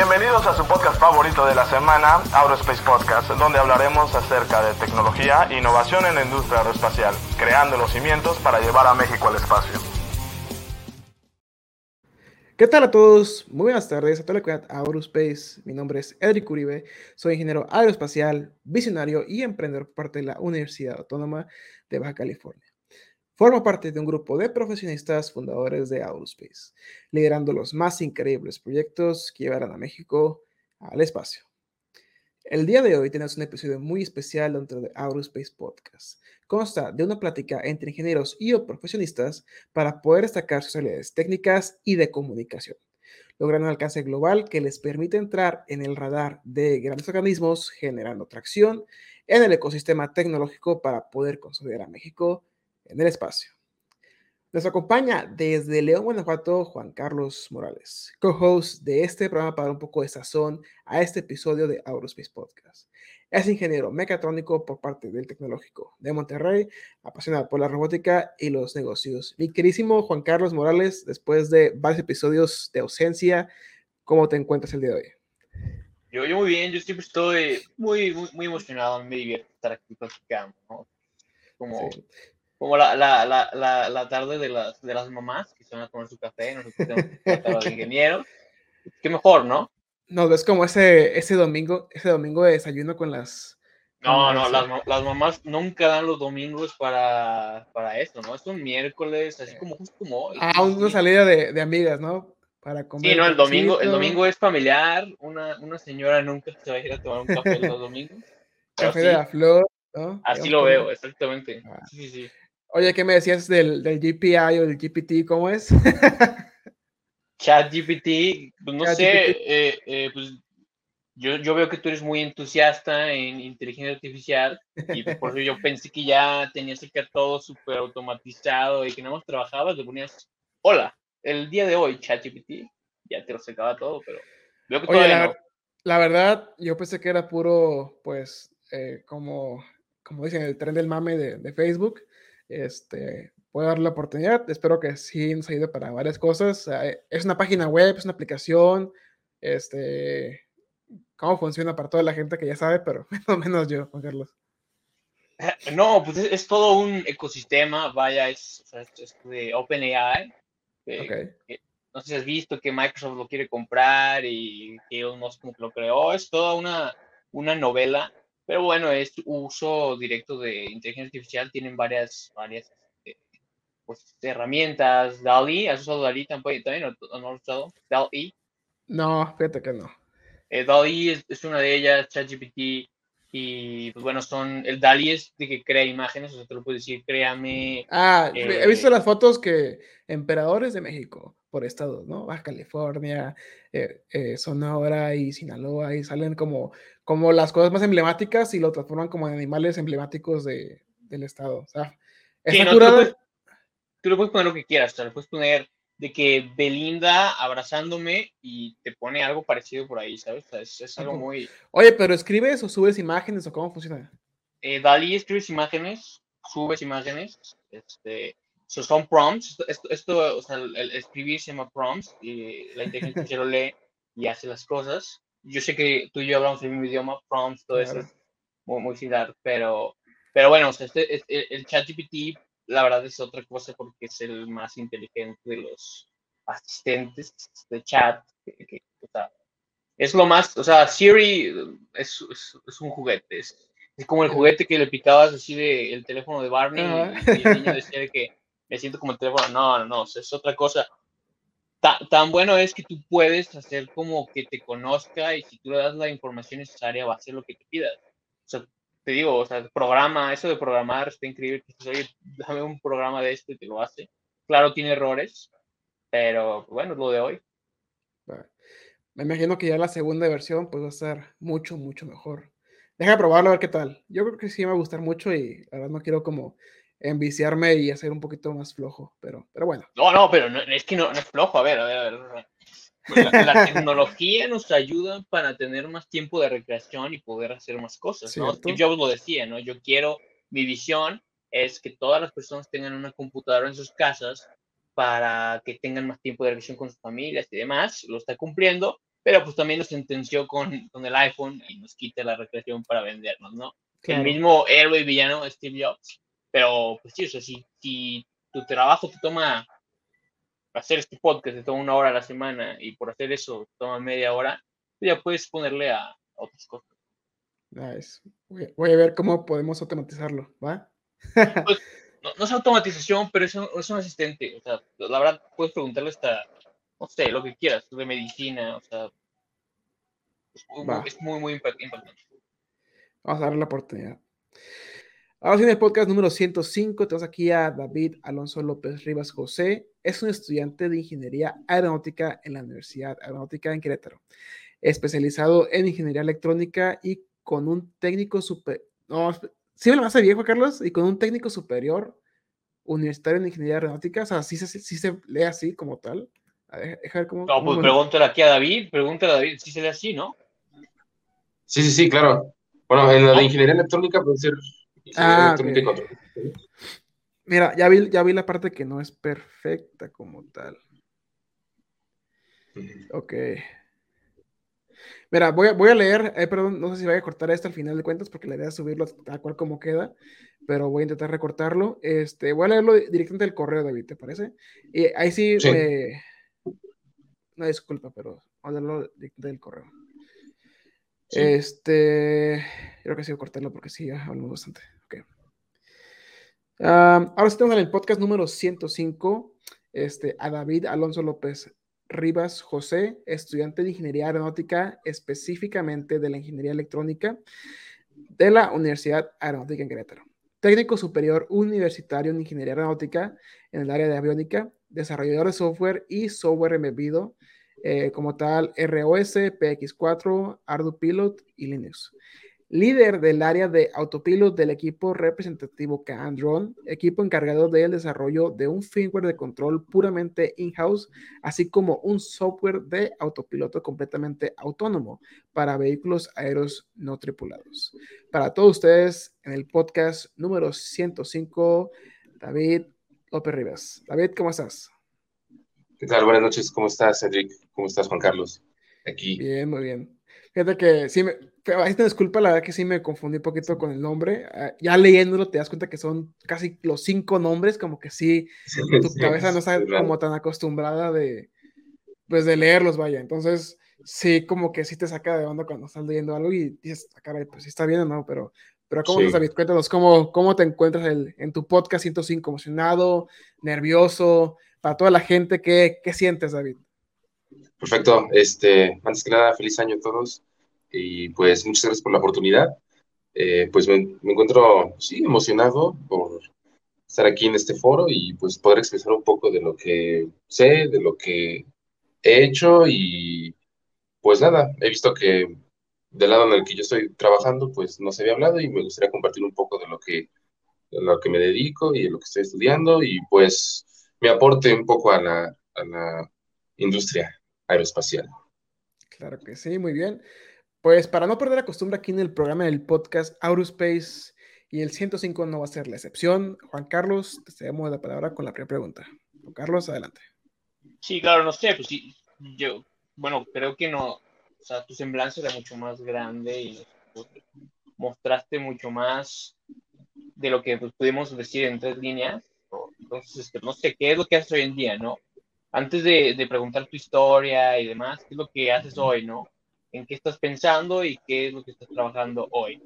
Bienvenidos a su podcast favorito de la semana, Aerospace Podcast, donde hablaremos acerca de tecnología e innovación en la industria aeroespacial, creando los cimientos para llevar a México al espacio. ¿Qué tal a todos? Muy buenas tardes a toda la comunidad Aerospace. Mi nombre es Edric Uribe, soy ingeniero aeroespacial, visionario y emprendedor por parte de la Universidad Autónoma de Baja California. Formo parte de un grupo de profesionistas fundadores de Aerospace, liderando los más increíbles proyectos que llevarán a México al espacio. El día de hoy tenemos un episodio muy especial dentro de Aerospace Podcast. Consta de una plática entre ingenieros y o profesionistas para poder destacar sus habilidades técnicas y de comunicación, logrando un alcance global que les permite entrar en el radar de grandes organismos, generando tracción en el ecosistema tecnológico para poder consolidar a México en el espacio. Nos acompaña desde León, Guanajuato, Juan Carlos Morales, co-host de este programa para un poco de sazón a este episodio de Aerospace Podcast. Es ingeniero mecatrónico por parte del Tecnológico de Monterrey, apasionado por la robótica y los negocios. Mi querísimo Juan Carlos Morales, después de varios episodios de ausencia, ¿cómo te encuentras el día de hoy? Yo, yo muy bien, yo siempre estoy muy, muy, muy emocionado, me divierte estar aquí platicando, ¿no? Como, como la, la, la, la, tarde de las, de las mamás que se van a tomar su café, nosotros tenemos de ingeniero. Qué mejor, ¿no? No, es como ese, ese domingo, ese domingo de desayuno con las... No, no, las, las, mamás nunca dan los domingos para, para esto, ¿no? Es un miércoles, así como justo como hoy. Ah, una salida de, de amigas, ¿no? Para comer. Sí, no, el domingo, el domingo es familiar, una, una señora nunca se va a ir a tomar un café los domingos. Café de la flor, ¿no? Así lo veo, exactamente. Ah. Sí, sí. Oye, ¿qué me decías del, del GPI o del GPT? ¿Cómo es? Chat GPT, pues no sé, eh, eh, pues yo, yo, veo que tú eres muy entusiasta en inteligencia artificial y por eso yo pensé que ya tenías que todo súper automatizado y que nada más trabajabas, le ponías, hola, el día de hoy, ChatGPT, ya te lo sacaba todo, pero veo que Oye, la, la, verdad, yo pensé que era puro, pues, eh, como, como dicen, el tren del mame de, de Facebook este, puedo dar la oportunidad. Espero que sí nos ayude para varias cosas. Es una página web, es una aplicación. Este, cómo funciona para toda la gente que ya sabe, pero menos, menos yo, Juan Carlos. No, pues es, todo un ecosistema, vaya, es, de OpenAI. no sé si has visto que Microsoft lo quiere comprar y que Elon Musk lo creó. Es toda una, una novela pero bueno, es uso directo de inteligencia artificial, tienen varias, varias este, pues, herramientas. DALI, ¿has usado DALI también? ¿O no has usado? DALI. No, fíjate que no. Eh, DALI es, una de ellas, ChatGPT, y pues bueno, son, el DALI es de que crea imágenes, o sea, te lo puedes decir, créame. Ah, he visto eh, las fotos que emperadores de México por estados, ¿no? Baja California, eh, eh, Sonora y Sinaloa, y salen como, como las cosas más emblemáticas y lo transforman como en animales emblemáticos de, del estado. O sea, tú, le puedes, poner lo que quieras, o le puedes poner de que Belinda abrazándome y te pone algo parecido por ahí, ¿sabes? es, algo muy... Oye, pero ¿escribes o subes imágenes o cómo funciona? Eh, Dalí escribes imágenes, subes imágenes, este, son prompts, esto, o sea, el, escribir se llama prompts y la inteligencia lo lee y hace las cosas. Yo sé que tú y yo hablamos el mismo idioma, prompts, todo eso es muy, muy, similar, pero, pero bueno, o sea, este, el chat GPT la verdad es otra cosa porque es el más inteligente de los asistentes de chat. o sea, es lo más, o sea, Siri es, es, un juguete, es, como el juguete que le picabas así de el teléfono de Barney y, el niño decía que me siento como el teléfono. No, no, no, es otra cosa. tan bueno es que tú puedes hacer como que te conozca y si tú le das la información necesaria va a hacer lo que te pidas. O sea, te digo, o sea, programa, eso de programar está increíble. Oye, dame un programa de este y te lo hace. Claro, tiene errores, pero bueno, es lo de hoy. Me imagino que ya la segunda versión pues va a ser mucho, mucho mejor. Deja de probarlo a ver qué tal. Yo creo que sí me va a gustar mucho y la verdad no quiero como enviciarme y hacer un poquito más flojo, pero, pero bueno. No, no, pero no, es que no, es flojo, a ver, a ver, a ver. La, tecnología nos ayuda para tener más tiempo de recreación y poder hacer más cosas, ¿no? Steve Jobs lo decía, ¿no? Yo quiero, mi visión es que todas las personas tengan una computadora en sus casas para que tengan más tiempo de recreación con sus familias y demás, lo está cumpliendo, pero pues también nos sentenció con, con el iPhone y nos quita la recreación para vendernos, ¿no? El mismo héroe villano, Steve Jobs. Pero, pues sí, o sea, si, si tu trabajo te toma hacer este podcast, te toma una hora a la semana y por hacer eso toma media hora, ya puedes ponerle a, otras cosas. Nice. Voy, a ver cómo podemos automatizarlo, ¿va? Pues, no, es automatización, pero es un, es un, asistente. O sea, la verdad, puedes preguntarle hasta, no sé, lo que quieras, de medicina, o sea, es, muy, muy importante. Vamos a darle la oportunidad. Ahora sí, en el podcast número 105 tenemos aquí a David Alonso López Rivas José. Es un estudiante de Ingeniería Aeronáutica en la Universidad Aeronáutica en Querétaro, especializado en Ingeniería Electrónica y con un técnico super... No, sí me lo hace viejo, Carlos, y con un técnico superior universitario en Ingeniería Aeronáutica. O sea, sí se, sí se lee así como tal. Dejar cómo, no, pues pregúntale aquí a David, pregúntale a David si se lee así, ¿no? Sí, sí, sí, claro. Bueno, en la de Ingeniería Electrónica puede ser Ah, Mira, ya vi, ya vi la parte que no es perfecta como tal. Ok. Mira, voy a, voy a leer, eh, perdón, no sé si voy a cortar esto al final de cuentas porque la idea es subirlo a cual como queda, pero voy a intentar recortarlo. Este, voy a leerlo directamente del correo, David, ¿te parece? Y ahí sí, me... No, disculpa, pero voy a leerlo directamente del correo. Este, creo que a cortarlo porque sí, ya hablamos bastante. ahora sí tenemos en el podcast número 105 este, a David Alonso López Rivas José, estudiante de Ingeniería Aeronáutica, específicamente de la Ingeniería Electrónica de la Universidad Aeronáutica en Querétaro. Técnico superior universitario en Ingeniería Aeronáutica en el área de aviónica, desarrollador de software y software embebido eh, como tal ROS, PX4, ArduPilot y Linux. Líder del área de autopilot del equipo representativo Candron, equipo encargado del desarrollo de un firmware de control puramente in-house, así como un software de autopiloto completamente autónomo para vehículos aéreos no tripulados. Para todos ustedes, en el podcast número 105, David López Rivas. David, ¿cómo estás? ¿Qué tal? Buenas noches. ¿Cómo estás, Cedric? ¿Cómo estás, Juan Carlos? Aquí. Bien, muy bien. Fíjate que sí, me, ahí te disculpa, la verdad que sí me confundí un poquito con el nombre. Ah, ya leyéndolo te das cuenta que son casi los cinco nombres, como que sí, tu cabeza no está como tan acostumbrada de, pues de leerlos, vaya. Entonces, sí, como que sí te saca de onda cuando estás leyendo algo y dices, ah, caray, pues sí está bien o no, pero, pero ¿cómo estás, David? Cuéntanos, ¿cómo, cómo te encuentras el, en tu podcast 105? ¿Emocionado? ¿Nervioso? Para toda la gente, ¿qué, qué sientes, David? Perfecto. Este, antes que nada, feliz año a todos y pues muchas gracias por la oportunidad. Eh, pues me, encuentro, sí, emocionado por estar aquí en este foro y pues poder expresar un poco de lo que sé, de lo que he hecho y pues nada, he visto que del lado en el que yo estoy trabajando pues no se había hablado y me gustaría compartir un poco de lo que, de lo que me dedico y de lo que estoy estudiando y pues me aporte un poco a la, a la industria aeroespacial. Claro que sí, muy bien. Pues para no perder la costumbre aquí en el programa del podcast Aerospace y el 105 no va a ser la excepción. Juan Carlos, te cedemos la palabra con la primera pregunta. Juan Carlos, adelante. Sí, claro, no sé, pues sí, yo, bueno, creo que no, o sea, tu semblanza era mucho más grande y mostraste mucho más de lo que pues, pudimos decir en tres líneas entonces, este, no sé, ¿qué es lo que haces hoy en día, no? Antes de, preguntar tu historia y demás, ¿qué es lo que haces hoy, no? ¿En qué estás pensando y qué es lo que estás trabajando hoy?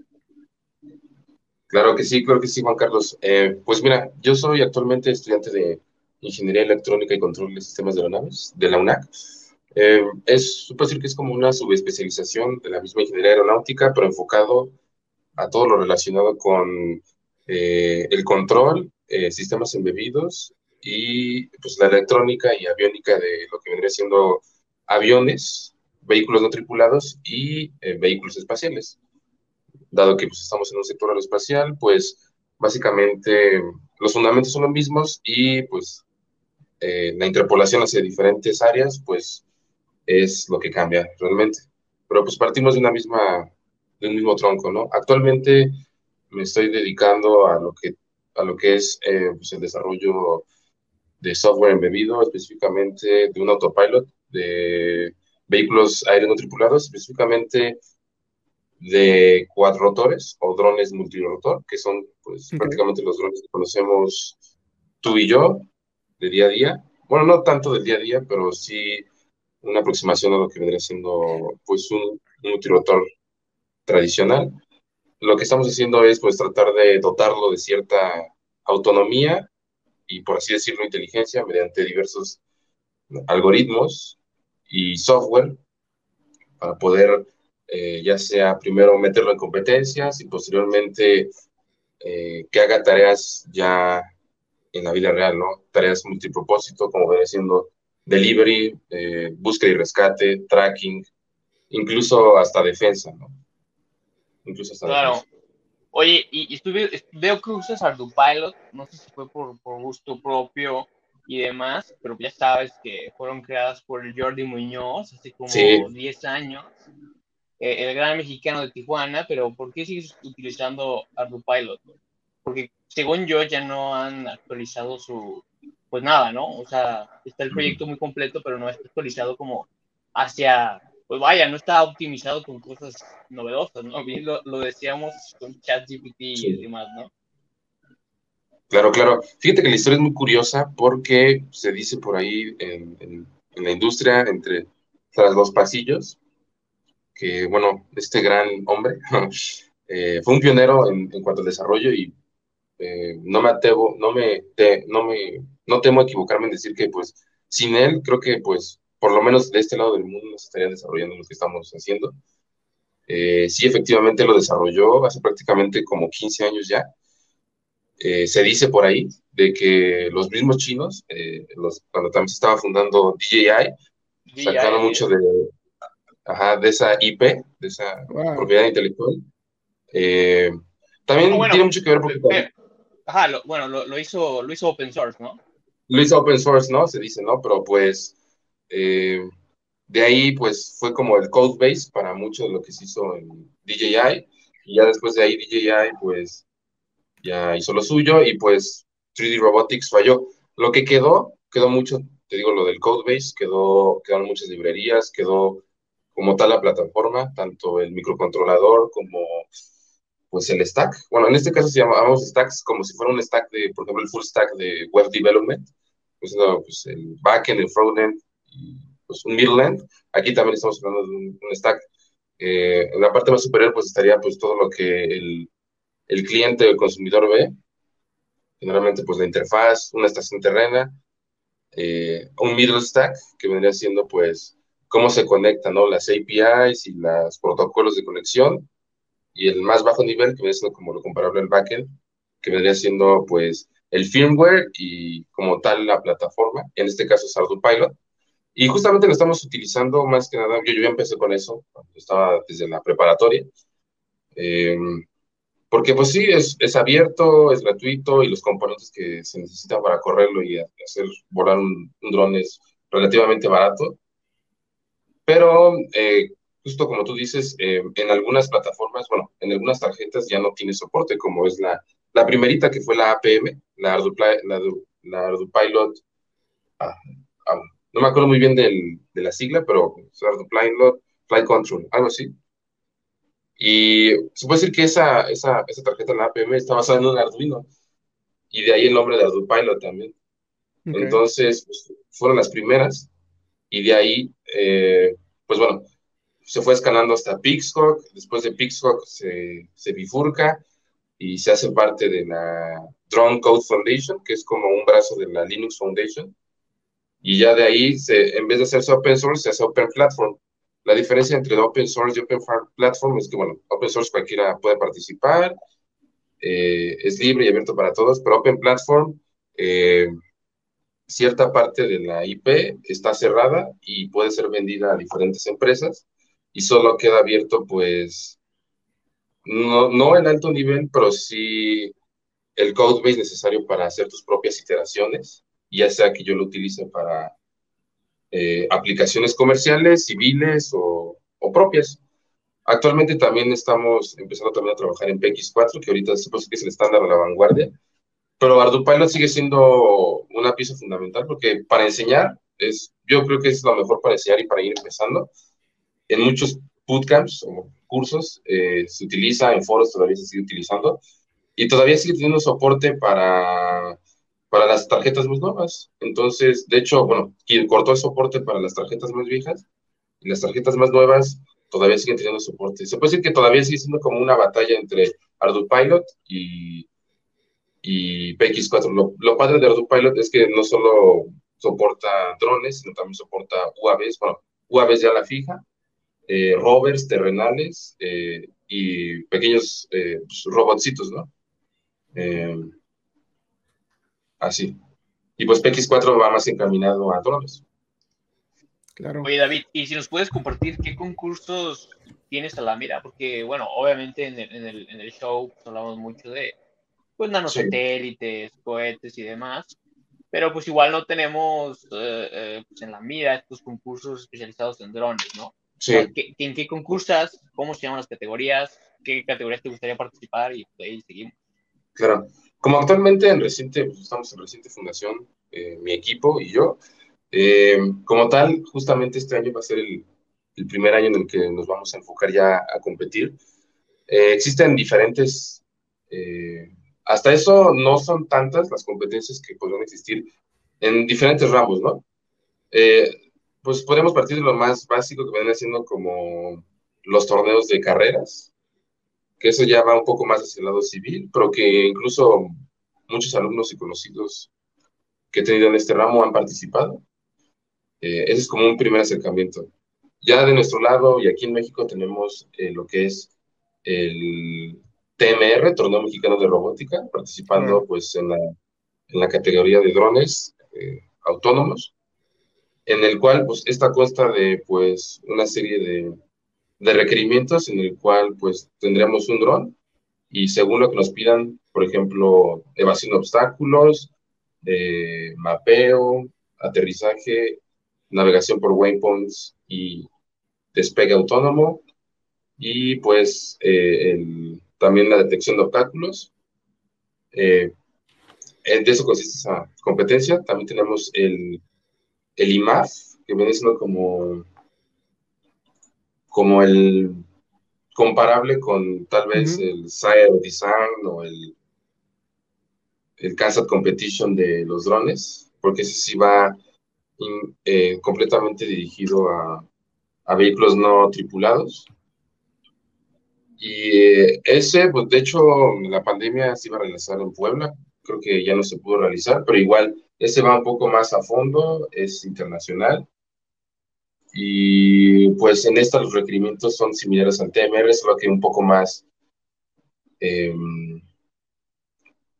Claro que sí, claro que sí, Juan Carlos. Eh, pues mira, yo soy actualmente estudiante de Ingeniería Electrónica y Control de Sistemas de Aeronaves de la UNAC. Eh, es, puedo decir que es como una subespecialización de la misma ingeniería aeronáutica, pero enfocado a todo lo relacionado con eh, el control eh, sistemas embebidos y pues la electrónica y aviónica de lo que vendría siendo aviones, vehículos no tripulados y eh, vehículos espaciales. Dado que pues, estamos en un sector aeroespacial, pues básicamente los fundamentos son los mismos y pues eh, la interpolación hacia diferentes áreas pues es lo que cambia realmente. Pero pues partimos de una misma, de un mismo tronco, ¿no? Actualmente me estoy dedicando a lo que a lo que es eh, pues el desarrollo de software embebido, específicamente de un autopilot de vehículos aéreos no tripulados, específicamente de cuadrotores o drones multirotor, que son pues prácticamente los drones que conocemos tú y yo de día a día. Bueno, no tanto del día a día, pero sí una aproximación a lo que vendría siendo pues un, un multirotor tradicional. Lo que estamos haciendo es pues tratar de dotarlo de cierta autonomía y por así decirlo inteligencia mediante diversos algoritmos y software para poder eh, ya sea primero meterlo en competencias y posteriormente eh, que haga tareas ya en la vida real, ¿no? Tareas multipropósito, como viene siendo delivery, eh, búsqueda y rescate, tracking, incluso hasta defensa, ¿no? Incluso hasta claro. Oye, y, estuve, veo que usas Ardupilot, no sé si fue por, por gusto propio y demás, pero ya sabes que fueron creadas por Jordi Muñoz hace como 10 años. Eh, el gran mexicano de Tijuana, pero ¿por qué sigues utilizando Pilot? Porque según yo ya no han actualizado su, pues nada, ¿no? O sea, está el proyecto muy completo, pero no está actualizado como hacia, pues vaya, no está optimizado con cosas novedosas, ¿no? Bien lo, lo decíamos con ChatGPT y demás, ¿no? Claro, claro. Fíjate que la historia es muy curiosa porque se dice por ahí en, en la industria, entre tras los pasillos, que, bueno, este gran hombre eh, fue un pionero en, cuanto al desarrollo y eh, no me atrevo, no me, no me, no temo equivocarme en decir que, pues, sin él, creo que, pues, por lo menos de este lado del mundo no se estaría desarrollando lo que estamos haciendo. Eh, sí, efectivamente lo desarrolló hace prácticamente como 15 años ya. se dice por ahí de que los mismos chinos, los, cuando también se estaba fundando DJI, sacaron mucho de, ajá, de esa IP, de esa propiedad intelectual. Eh, también tiene mucho que ver porque... Eh, ajá, bueno, lo, hizo, lo hizo open source, ¿no? Lo hizo open source, ¿no? Se dice, ¿no? Pero pues eh, de ahí pues fue como el code base para mucho de lo que se hizo en DJI y ya después de ahí DJI pues ya hizo lo suyo y pues 3D Robotics falló. Lo que quedó, quedó mucho, te digo, lo del code base, quedó, quedaron muchas librerías, quedó como tal la plataforma, tanto el microcontrolador como pues el stack. Bueno, en este caso se llamamos stacks como si fuera un stack de, por ejemplo, el full stack de web development, pues, pues el backend, el frontend pues un middle Aquí también estamos hablando de un, stack. Eh, en la parte más superior pues estaría pues todo lo que el, el cliente o el consumidor ve, generalmente pues la interfaz, una estación terrena, eh, un middle stack que vendría siendo pues cómo se conectan ¿no? las APIs y los protocolos de conexión, y el más bajo nivel, que es como lo comparable al backend, que vendría siendo pues el firmware y como tal la plataforma, en este caso es Pilot, y justamente lo estamos utilizando más que nada, yo, yo ya empecé con eso, estaba desde la preparatoria, em, porque pues sí, es, es, abierto, es gratuito y los componentes que se necesitan para correrlo y hacer volar un, un dron es relativamente barato. Pero eh, justo como tú dices, eh, en algunas plataformas, bueno, en algunas tarjetas ya no tiene soporte, como es la, la primerita que fue la APM, la ArduPilot, ah, ah, no me acuerdo muy bien del, de la sigla, pero ArduPilot Flight Control, algo así. Y se puede decir que esa, esa, esa tarjeta, la APM, está basada en un Arduino, y de ahí el nombre de ArduPilot también. Entonces, pues, fueron las primeras y de ahí, eh, pues bueno, se fue escalando hasta Pixhawk, después de Pixhawk se, se bifurca y se hace parte de la Drone Code Foundation, que es como un brazo de la Linux Foundation, y ya de ahí, se, en vez de hacerse open source, se hace open platform. La diferencia entre open source y open platform es que, bueno, open source cualquiera puede participar, eh, es libre y abierto para todos, pero open platform eh, cierta parte de la IP está cerrada y puede ser vendida a diferentes empresas y solo queda abierto pues no, no en alto nivel, pero sí el code base necesario para hacer tus propias iteraciones, ya sea que yo lo utilice para eh, aplicaciones comerciales, civiles o, o, propias. Actualmente también estamos empezando también a trabajar en PX4, que ahorita se que es el estándar de la vanguardia, pero Ardupilot sigue siendo una pieza fundamental porque para enseñar es, yo creo que es lo mejor para enseñar y para ir empezando. En muchos bootcamps o cursos eh, se utiliza, en foros todavía se sigue utilizando y todavía sigue teniendo soporte para, para las tarjetas más nuevas. Entonces, de hecho, bueno, quien cortó el soporte para las tarjetas más viejas y las tarjetas más nuevas todavía siguen teniendo soporte. Se puede decir que todavía sigue siendo como una batalla entre Arduino Pilot y, y PX4. Lo, lo padre de Arduino Pilot es que no solo soporta drones, sino también soporta UAVs, bueno, UAVs ya la fija, eh, rovers terrenales eh, y pequeños eh, pues, robotcitos, ¿no? Así. Y pues PX4 va más encaminado a drones. Claro. Oye, David, y si nos puedes compartir qué concursos tienes a la mira, porque, bueno, obviamente en el, en el, en el show pues, hablamos mucho de pues nanosatélites, cohetes y demás, pero pues igual no tenemos eh, eh, pues en la mira estos concursos especializados en drones, ¿no? Sí. ¿En qué concursas? ¿Cómo se llaman las categorías? ¿Qué categorías te gustaría participar? Y pues, ahí seguimos. Claro. Como actualmente en reciente, pues, estamos en reciente fundación, eh, mi equipo y yo, como tal, justamente este año va a ser el, el, primer año en el que nos vamos a enfocar ya a competir. existen diferentes hasta eso no son tantas las competencias que podrían existir en diferentes ramos, ¿no? Eh, pues podemos partir de lo más básico que viene siendo como los torneos de carreras, que eso ya va un poco más hacia el lado civil, pero que incluso muchos alumnos y conocidos que he tenido en este ramo han participado. Eh, ese es como un primer acercamiento. Ya de nuestro lado y aquí en México tenemos eh, lo que es el TMR, Torneo Mexicano de Robótica, participando pues en la, en la, categoría de drones eh, autónomos, en el cual pues esta consta de pues una serie de, de, requerimientos en el cual pues tendríamos un dron y según lo que nos pidan, por ejemplo, evasión de obstáculos, eh, mapeo, aterrizaje, navegación por waypoints y despegue autónomo y pues eh, el también la detección de obstáculos. Eh, de eso consiste esa competencia. También tenemos el, el IMAF, que viene siendo como, como el comparable con tal vez el Sire Design o el, el Kansas Competition de los drones, porque ese sí va eh, completamente dirigido a, a vehículos no tripulados. Y eh, ese, pues de hecho, la pandemia se iba a realizar en Puebla, creo que ya no se pudo realizar, pero igual ese va un poco más a fondo, es internacional. Y pues en esta los requerimientos son similares al TMR, solo que un poco más, em,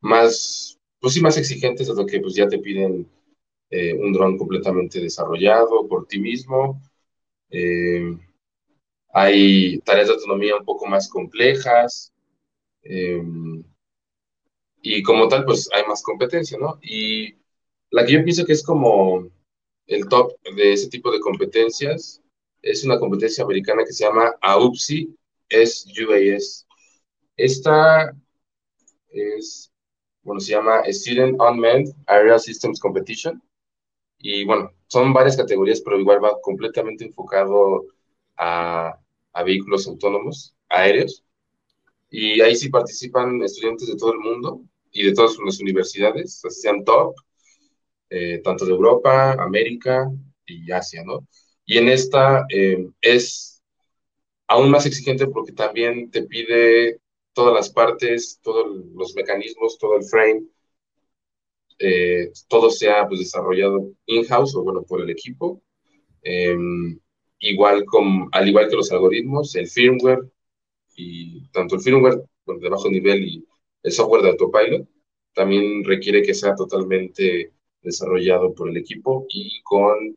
más, pues sí, más exigentes, es lo que pues ya te piden eh, un dron completamente desarrollado por ti mismo. Eh, hay tareas de autonomía un poco más complejas. Em, y como tal, pues hay más competencia, ¿no? Y la que yo pienso que es como el top de ese tipo de competencias es una competencia americana que se llama AUPSI SUAS. Esta es, bueno, se llama Student Unmanned Aerial Systems Competition. Y bueno, son varias categorías, pero igual va completamente enfocado a a vehículos autónomos aéreos. Y ahí sí participan estudiantes de todo el mundo y de todas las universidades, sean top, eh, tanto de Europa, América y Asia, ¿no? Y en esta eh, es aún más exigente porque también te pide todas las partes, todos los mecanismos, todo el frame, eh, todo sea pues, desarrollado in-house o bueno, por el equipo. Em, igual con, al igual que los algoritmos, el firmware y tanto el firmware de bajo nivel y el software de autopilot también requiere que sea totalmente desarrollado por el equipo y con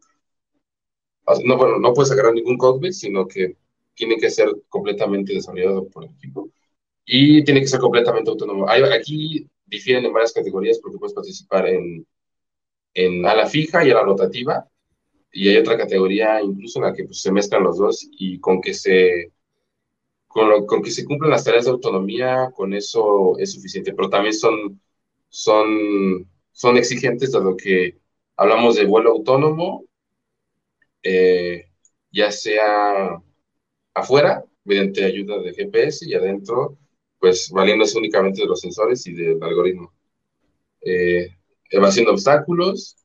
no bueno no puedes agarrar ningún codebase sino que tiene que ser completamente desarrollado por el equipo y tiene que ser completamente autónomo. Aquí difieren en varias categorías porque puedes participar en en ala fija y ala rotativa y hay otra categoría incluso en la que pues, se mezclan los dos y con que se con, con, que se cumplan las tareas de autonomía, con eso es suficiente, pero también son, son, son exigentes dado que hablamos de vuelo autónomo eh, ya sea afuera, mediante ayuda de GPS, y adentro, pues valiéndose únicamente de los sensores y del algoritmo. Eh, evasión de obstáculos,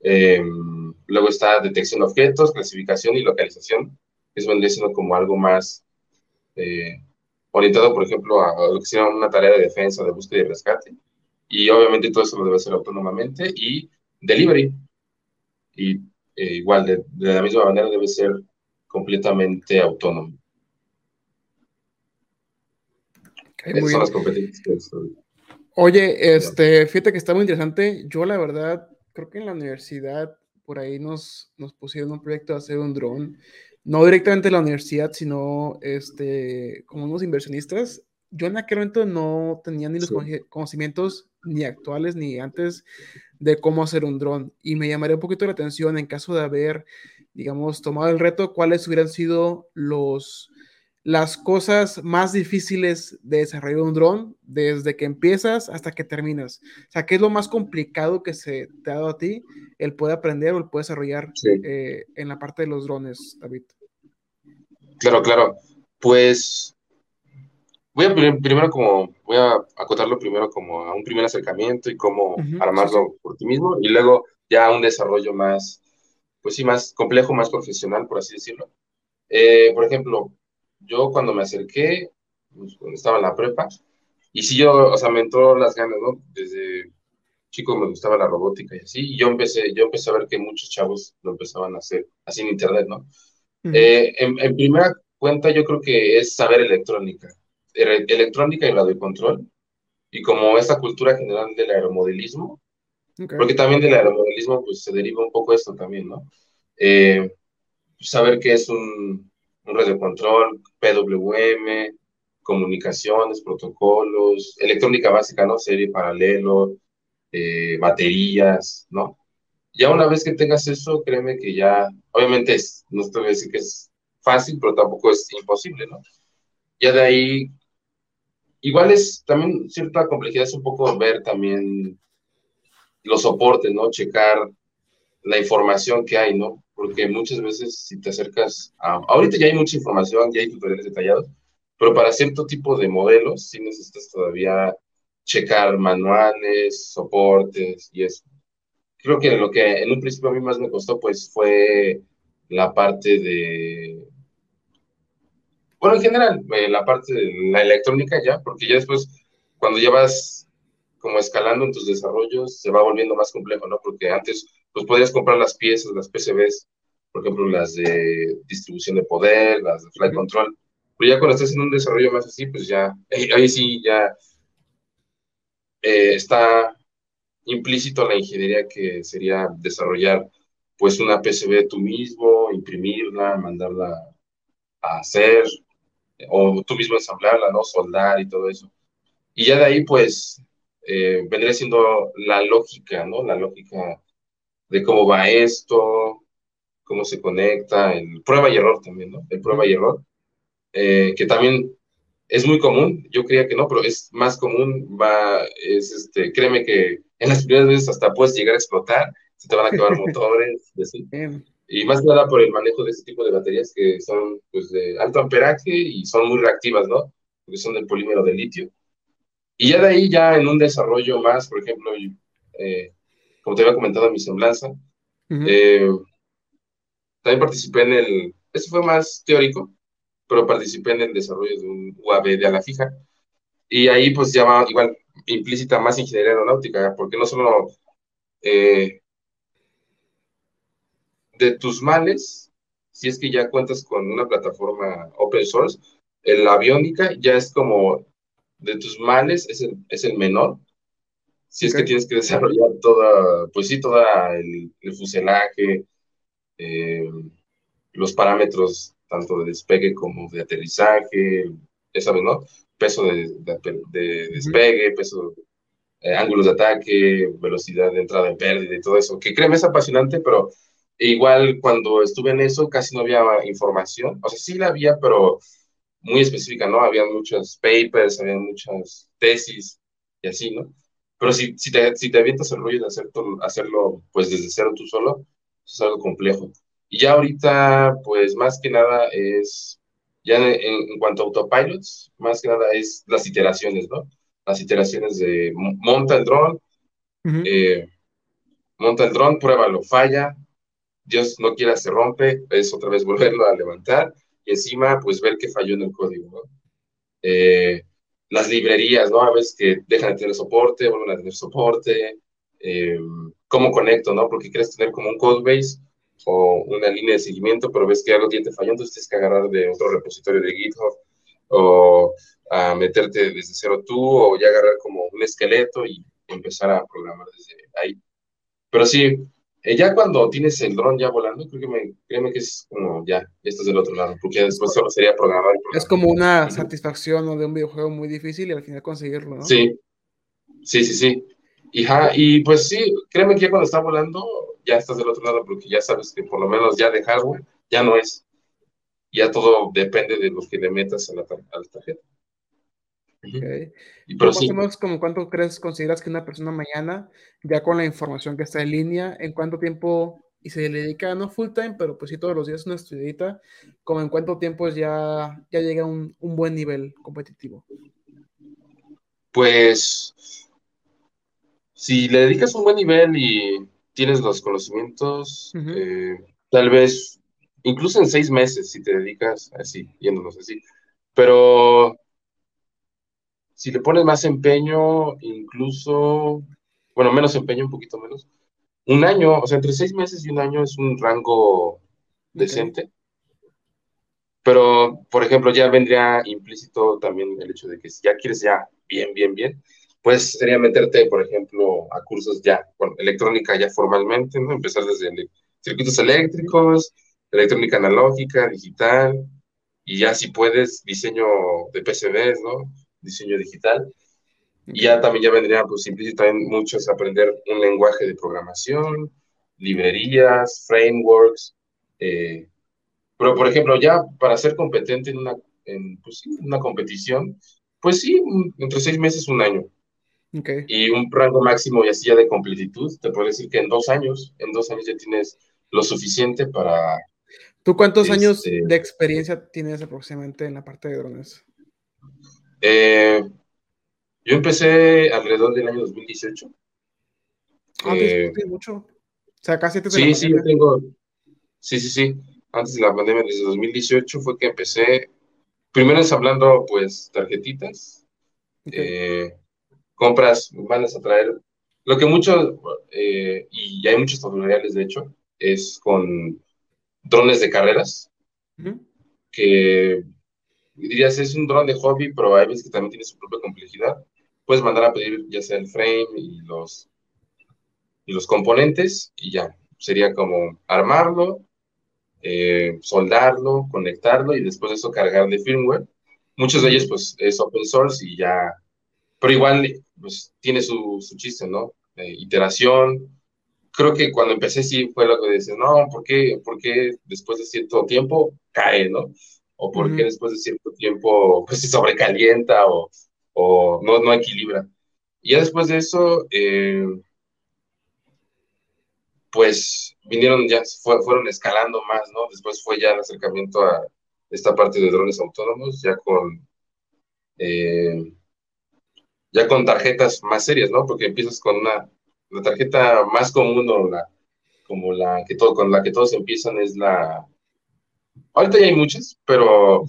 em, luego está detección de objetos, clasificación y localización, que es vendría siendo como algo más eh, orientado, por ejemplo, a, lo que sea una tarea de defensa, de búsqueda y rescate. Y obviamente todo eso lo debe hacer autónomamente. Y delivery. Y eh, igual, de, la misma manera, debe ser completamente autónomo. son las competencias Oye, este, fíjate que está muy interesante. Yo, la verdad, creo que en la universidad por ahí nos, nos pusieron un proyecto de hacer un dron no directamente la universidad, sino este, como unos inversionistas. Yo en aquel momento no tenía ni los conocimientos ni actuales ni antes de cómo hacer un dron. Y me llamaría un poquito la atención en caso de haber, digamos, tomado el reto, cuáles hubieran sido los, las cosas más difíciles de desarrollar un dron desde que empiezas hasta que terminas. O sea, ¿qué es lo más complicado que se te ha dado a ti el poder aprender o el poder desarrollar eh, en la parte de los drones, David? Claro, claro. Pues voy a primero como, voy a acotarlo primero como a un primer acercamiento y cómo armarlo por ti mismo y luego ya un desarrollo más, pues sí, más complejo, más profesional, por así decirlo. Eh, por ejemplo, yo cuando me acerqué, pues, cuando estaba en la prepa, y sí yo, o sea, me entró las ganas, ¿no? Desde chico me gustaba la robótica y así, y yo empecé, yo empecé a ver que muchos chavos lo empezaban a hacer así en internet, ¿no? Eh, en, primera cuenta yo creo que es saber electrónica, electrónica y radiocontrol, y como esta cultura general del aeromodelismo, porque también del aeromodelismo pues se deriva un poco esto también, ¿no? Eh, saber qué es un, un red de control, PWM, comunicaciones, protocolos, electrónica básica, ¿no? Serie paralelo, eh, baterías, ¿no? Ya una vez que tengas eso, créeme que ya, obviamente, es, no te voy a decir que es fácil, pero tampoco es imposible, ¿no? Ya de ahí, igual es también cierta complejidad, es un poco ver también los soportes, ¿no? Checar la información que hay, ¿no? porque muchas veces si te acercas a... Ahorita ya hay mucha información, ya hay tutoriales detallados, pero para cierto tipo de modelos sí necesitas todavía checar manuales, soportes y eso. Creo que lo que en un principio a mí más me costó pues fue la parte de... Bueno, en general, eh, la parte de la electrónica ya, porque ya después, cuando ya vas como escalando en tus desarrollos, se va volviendo más complejo, ¿no? Porque antes pues podrías comprar las piezas, las PCBs, por ejemplo, las de distribución de poder, las de flight control. Pero ya cuando estás en un desarrollo más así, pues ya, eh, ahí sí ya eh, está implícito la ingeniería que sería desarrollar pues una PCB tú mismo, imprimirla, mandarla a hacer, o tú mismo ensamblarla, ¿no? Soldar y todo eso. Y ya de ahí, pues, eh, vendría siendo la lógica, ¿no? La lógica de cómo va esto, cómo se conecta, el prueba y error también, ¿no? El prueba y error, eh, que también es muy común, yo creía que no, pero es más común, va, es este, créeme que en las primeras veces hasta puedes llegar a explotar, se te van a acabar motores, y, y más que nada por el manejo de este tipo de baterías que son pues de alto amperaje y son muy reactivas, ¿no? Porque son del polímero de litio. Y ya de ahí, ya en un desarrollo más, por ejemplo, eh, como te había comentado en mi semblanza. Eh, también participé en el, eso fue más teórico, pero participé en el desarrollo de un UAV de ala fija. Y ahí pues ya va igual implícita más ingeniería aeronáutica, porque no solo eh, de tus males, si es que ya cuentas con una plataforma open source, la aviónica ya es como de tus males, es el, es el menor, si es que tienes que desarrollar toda, pues sí, toda el, fuselaje, eh, los parámetros tanto de despegue como de aterrizaje, ya sabes, ¿no? Peso de, despegue, peso, eh, ángulos de ataque, velocidad de entrada en pérdida y todo eso, que créeme es apasionante, pero igual cuando estuve en eso casi no había información, o sea, sí la había, pero muy específica, ¿no? Había muchos papers, había muchas tesis y así, ¿no? Pero si, te, si te avientas el rollo de hacer hacerlo pues desde cero tú solo, es algo complejo. Y ya ahorita, pues más que nada es, ya en, cuanto a autopilots, más que nada es las iteraciones, ¿no? Las iteraciones de monta el dron, eh, monta el dron, pruébalo, falla, Dios no quiera se rompe, es otra vez volverlo a levantar y encima pues ver qué falló en el código, ¿no? Eh, las librerías, ¿no? A veces que dejan de tener soporte, vuelven a tener soporte, eh, cómo conecto, ¿no? Porque quieres tener como un codebase o una línea de seguimiento, pero ves que algo tiene fallando, entonces tienes que agarrar de otro repositorio de GitHub o a meterte desde cero tú o ya agarrar como un esqueleto y empezar a programar desde ahí. Pero sí, eh, ya cuando tienes el dron ya volando, creo que me, créeme que es como ya, esto es del otro lado, porque después solo sería programar. Es como una satisfacción de un videojuego muy difícil y al final conseguirlo, ¿no? Sí, sí, sí, sí. Y, y pues sí, créeme que ya cuando está volando, ya estás del otro lado, porque ya sabes que por lo menos ya de hardware ya no es. Ya todo depende de lo que le metas a la, a la tarjeta. Okay. Pero sí. como cuánto crees, consideras que una persona mañana, ya con la información que está en línea, en cuánto tiempo, y se le dedica no full time, pero pues sí todos los días una estudiadita, como en cuánto tiempo ya, ya llega a un, un, buen nivel competitivo? Pues, si le dedicas un buen nivel y tienes los conocimientos, eh, tal vez, incluso en seis meses, si te dedicas así, yéndonos así, pero si le pones más empeño, incluso, bueno, menos empeño, un poquito menos, un año, o sea, entre seis meses y un año es un rango decente. Pero, por ejemplo, ya vendría implícito también el hecho de que si ya quieres ya bien, bien, bien, pues sería meterte, por ejemplo, a cursos ya, bueno, electrónica ya formalmente, ¿no? Empezar desde circuitos eléctricos, electrónica analógica, digital, y ya si puedes, diseño de PCBs, ¿no? Diseño digital. Y ya también ya vendría, pues implícito también mucho es aprender un lenguaje de programación, librerías, frameworks. Eh, pero, por ejemplo, ya para ser competente en una, en, pues, una competición, pues sí, entre seis meses, un año. Okay. Y un rango máximo y así ya de completitud, te puedo decir que en dos años, en dos años ya tienes lo suficiente para... ¿Tú cuántos años este de experiencia tienes aproximadamente en la parte de drones? Eh, yo empecé alrededor del año 2018. Ah, eh, mucho. O sea, casi te Sí, sí, yo tengo. Sí, sí, sí. Antes de la pandemia, desde 2018 fue que empecé. Primero ensamblando, pues, tarjetitas. Eh, compras, mandas a traer. Lo que mucho, eh, y hay muchos tutoriales, de hecho, es con drones de carreras. Que dirías, es un dron de hobby, pero hay veces que también tiene su propia complejidad. Puedes mandar a pedir ya sea el frame y los, y los componentes y ya. Sería como armarlo, eh, soldarlo, conectarlo y después de eso cargar de firmware. Muchos de ellos pues es open source y ya, pero igual pues tiene su, su chiste, ¿no? Eh, iteración. Creo que cuando empecé sí fue lo que decía, no, ¿por qué, ¿por qué después de cierto tiempo cae, ¿no? O porque después de cierto tiempo pues, se sobrecalienta o, o no, no, equilibra. Y ya después de eso, eh, pues vinieron ya, fueron escalando más, ¿no? Después fue ya el acercamiento a esta parte de drones autónomos, ya con, eh, ya con tarjetas más serias, ¿no? Porque empiezas con una, la tarjeta más común o la, como la que todo, con la que todos empiezan es la Ahorita ya hay muchas, pero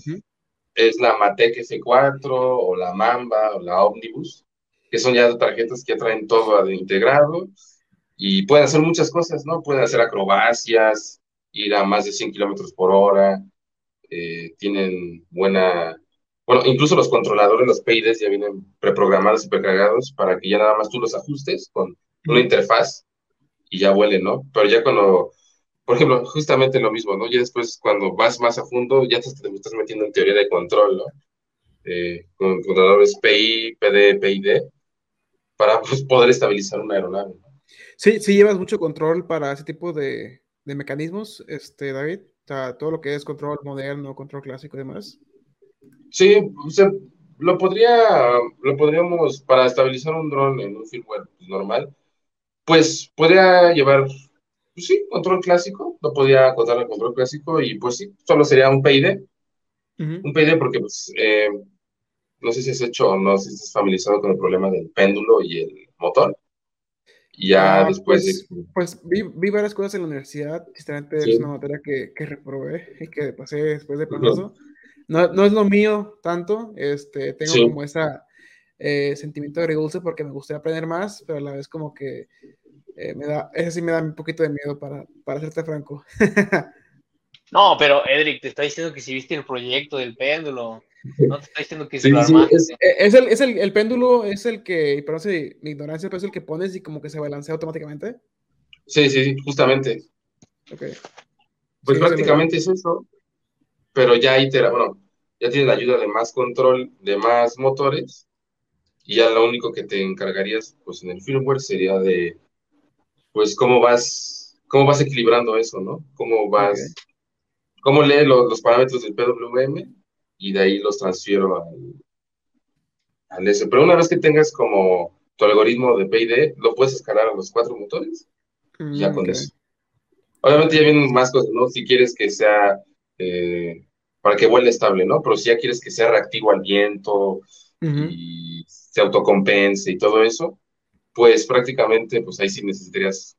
es la Matec F4 o la Mamba o la Omnibus, que son ya tarjetas que traen todo integrado y pueden hacer muchas cosas, ¿no? Pueden hacer acrobacias, ir a más de 100 kilómetros por hora, eh, tienen buena... Bueno, incluso los controladores, los PIDs ya vienen preprogramados y precargados para que ya nada más tú los ajustes con una interfaz y ya vuelen, ¿no? Pero ya cuando por ejemplo, justamente lo mismo, ¿no? Ya después, cuando vas más a fondo, ya te, estás metiendo en teoría de control, ¿no? Eh, con controladores PI, PD, PID, para pues, poder estabilizar una aeronave. Sí, sí llevas mucho control para ese tipo de, de mecanismos, este, David. O sea, todo lo que es control moderno, control clásico y demás. Sí, o sea, lo podría, lo podríamos, para estabilizar un dron en un firmware normal, pues podría llevar pues sí, control clásico, no podía contar el control clásico y pues sí, solo sería un PID, un PID porque pues eh, no sé si has hecho o no, si estás familiarizado con el problema del péndulo y el motor. Y ya ah, después pues, pues, vi, vi, varias cosas en la universidad, sinceramente es una materia que, que, reprobé y que pasé después de proceso. No, no es lo mío tanto, este, tengo como ese eh, sentimiento de agridulce porque me gustaría aprender más, pero a la vez como que eh, me da, ese sí me da un poquito de miedo para, para serte franco. no, pero Edric, te está diciendo que si viste el proyecto del péndulo, no te está diciendo que si lo armaste. Es, eh, es, el, es el, el, péndulo, es el que, perdón si mi ignorancia, pero es el que pones y como que se balancea automáticamente. Sí, sí, justamente. Okay. Pues prácticamente es eso, pero ya itera, bueno, ya tienes la ayuda de más control, de más motores, y ya lo único que te encargarías, pues en el firmware sería de pues cómo vas, cómo vas equilibrando eso, ¿no? Cómo vas, cómo lee los, parámetros del PWM y de ahí los transfiero al, al S. Pero una vez que tengas como tu algoritmo de PID, lo puedes escalar a los cuatro motores, ya con eso. Obviamente ya vienen más cosas, ¿no? Si quieres que sea, eh, para que vuele estable, ¿no? Pero si ya quieres que sea reactivo al viento y se autocompense y todo eso, pues prácticamente, pues ahí sí necesitarías,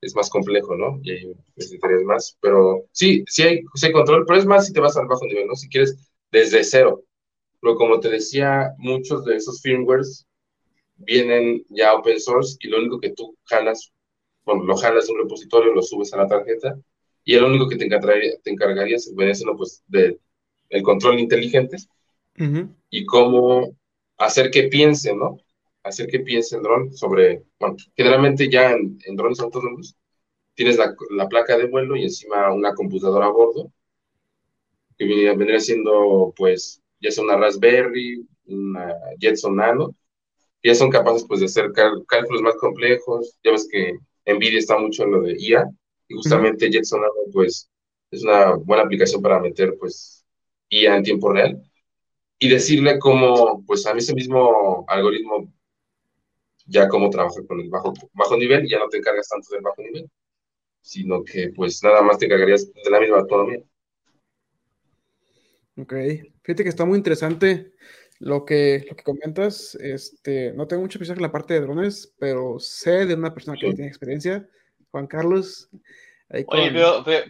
es más complejo, ¿no? Y ahí necesitarías más, pero sí, sí hay, sí control, pero es más si te vas al bajo nivel, ¿no? Si quieres desde cero. Pero como te decía, muchos de esos firmwares vienen ya open source y lo único que tú jalas, bueno, lo jalas de un repositorio, lo subes a la tarjeta y el único que te, encargaría, te encargarías, pues, de el control inteligente y cómo hacer que piense, ¿no? Hacer que piense el dron sobre, bueno, generalmente ya en, drones autónomos tienes la, la, placa de vuelo y encima una computadora a bordo, que vendría siendo, pues, ya sea una Raspberry, una Jetson Nano, ya son capaces, pues, de hacer cálculos más complejos. Ya ves que NVIDIA está mucho en lo de IA, y justamente Jetson Nano, pues, es una buena aplicación para meter, pues, IA en tiempo real. Y decirle cómo, pues, a mí ese mismo algoritmo ya cómo trabajar con el bajo, bajo nivel ya no te encargas tanto del bajo nivel, sino que pues nada más te encargarías de la misma autonomía. Ok, fíjate que está muy interesante lo que, lo que comentas. Este, no tengo mucho experiencia en la parte de drones, pero sé de una persona que tiene experiencia, Juan Carlos. Oye,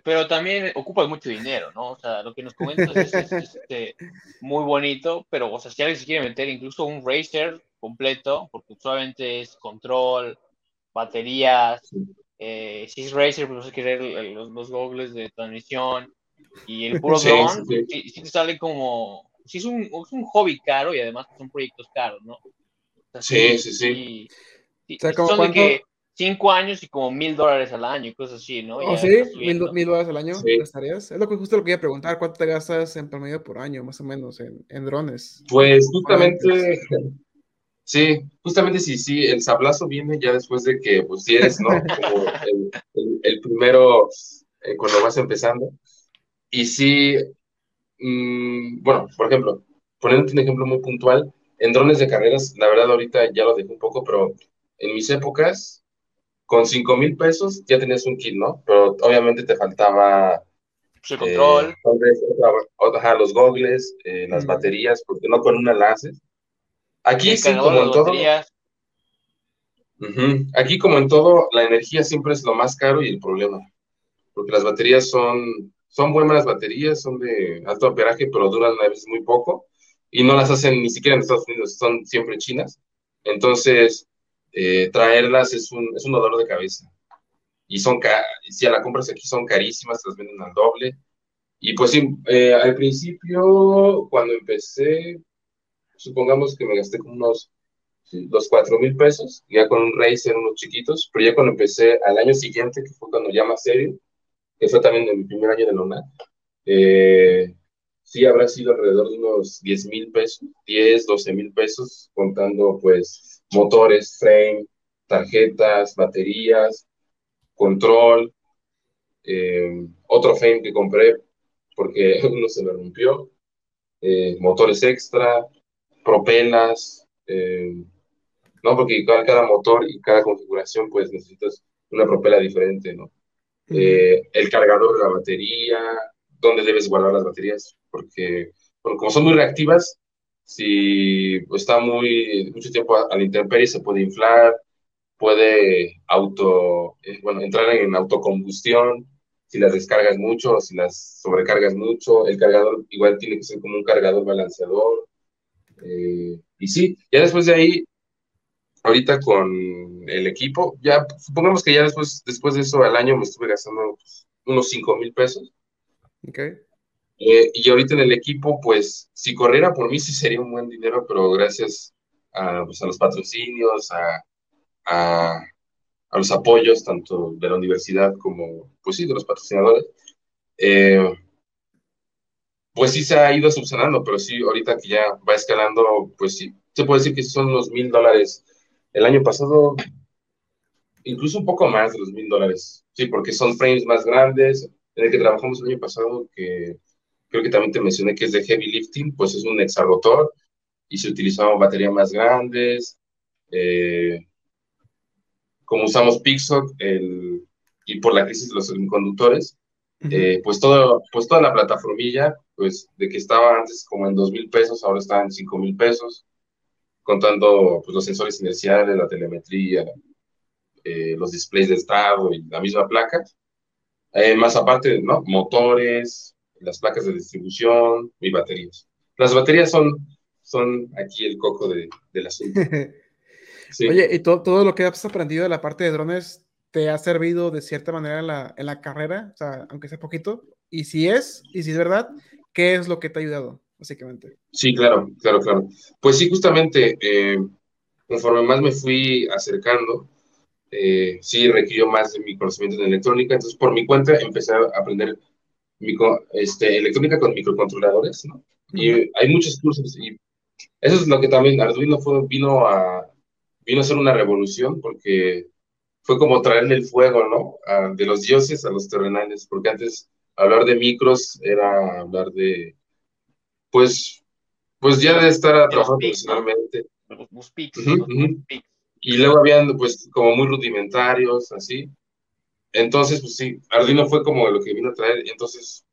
pero, también ocupas mucho dinero, ¿no? O sea, lo que nos comentas es, este, muy bonito, pero, o sea, si alguien se quiere meter incluso un racer completo, porque solamente es control, baterías, eh, si es Racer, pues vas a querer los, los goggles de transmisión y el puro drone, sí, te sale como, sí es un, es un hobby caro y además son proyectos caros, ¿no? sí, sí, sí. son de que cinco años y como mil dólares al año y cosas así, ¿no? ¿Oh, sí? ¿Mil, dólares al año gastarías? Es lo que justo lo que iba a preguntar, ¿cuánto te gastas en promedio por año, más o menos, en, en drones? Pues justamente Sí, justamente sí, sí, el sablazo viene ya después de que, pues, si eres, ¿no? Como el, primero eh, cuando vas empezando. Y sí, mm, bueno, por ejemplo, poniendo un ejemplo muy puntual, en drones de carreras, la verdad ahorita ya lo dejé un poco, pero en mis épocas, con 5 mil pesos ya tenías un kit, ¿no? Pero obviamente te faltaba... Su pues, control. Eh, los gogles, eh, las baterías, porque no con una la haces. Aquí sí, como en todo. Aquí como en todo, la energía siempre es lo más caro y el problema. Porque las baterías son, son buenas baterías, son de alto amperaje, pero duran a veces muy poco. Y no las hacen ni siquiera en Estados Unidos, son siempre chinas. Entonces, eh, traerlas es un, es un dolor de cabeza. Y son, si a la compras aquí son carísimas, las venden al doble. Y pues sí, eh, al principio, cuando empecé, supongamos que me gasté como unos los cuatro mil pesos, ya con un Razer, unos chiquitos, pero ya cuando empecé al año siguiente, que fue cuando ya más serio, que fue también en mi primer año de la eh, sí habrá sido alrededor de unos 10 mil pesos, 10, 12 mil pesos, contando pues motores, frame, tarjetas, baterías, control, eh, otro frame que compré porque uno se me rompió, eh, motores extra, propelas, eh, ¿no? Porque cada, cada, motor y cada configuración, pues necesitas una propela diferente, ¿no? eh, el cargador de la batería, dónde debes guardar las baterías, porque como son muy reactivas, si está muy mucho tiempo a, la intemperie se puede inflar, puede auto, eh, bueno, entrar en autocombustión, si las descargas mucho si las sobrecargas mucho, el cargador igual tiene que ser como un cargador balanceador. Eh, y sí, ya después de ahí, ahorita con el equipo, ya supongamos que ya después, después de eso al año me estuve gastando pues, unos 5 mil pesos. Okay. Eh, y ahorita en el equipo, pues, si corriera por mí sí sería un buen dinero, pero gracias a, pues, a los patrocinios, a, a, a, los apoyos tanto de la universidad como, pues sí, de los patrocinadores, eh, pues sí se ha ido subsanando, pero sí, ahorita que ya va escalando, pues sí, se puede decir que son los mil dólares. El año pasado, incluso un poco más de los mil dólares, sí, porque son frames más grandes, en el que trabajamos el año pasado, que creo que también te mencioné que es de heavy lifting, pues es un exarotor y se utilizaban baterías más grandes. Eh, como usamos Pixoc el, y por la crisis de los semiconductores, eh, pues, todo, pues toda la plataformilla, pues de que estaba antes como en dos mil pesos, ahora está en cinco mil pesos, contando pues, los sensores inerciales, la telemetría, eh, los displays de estado y la misma placa. más aparte, ¿no? Motores, las placas de distribución y baterías. Las baterías son, son aquí el coco de, del asunto. Oye, ¿y todo, lo que has aprendido de la parte de drones te ha servido de cierta manera en la, en la carrera? O sea, aunque sea poquito. Y si es, y si es verdad, ¿qué es lo que te ha ayudado, básicamente? Sí, claro, claro, claro. Pues sí, justamente, eh, conforme más me fui acercando, eh, sí requirió más de mi conocimiento en electrónica. Entonces, por mi cuenta, empecé a aprender micro, este, electrónica con microcontroladores, ¿no? Y hay muchos cursos y eso es lo que también Arduino fue, vino a vino a ser una revolución porque fue como traerle el fuego, ¿no? de los dioses a los terrenales, porque antes hablar de micros era hablar de, pues, pues ya de estar trabajando profesionalmente. Y luego habían, pues, como muy rudimentarios, así. Entonces, pues sí, Arduino fue como lo que vino a traer. Entonces,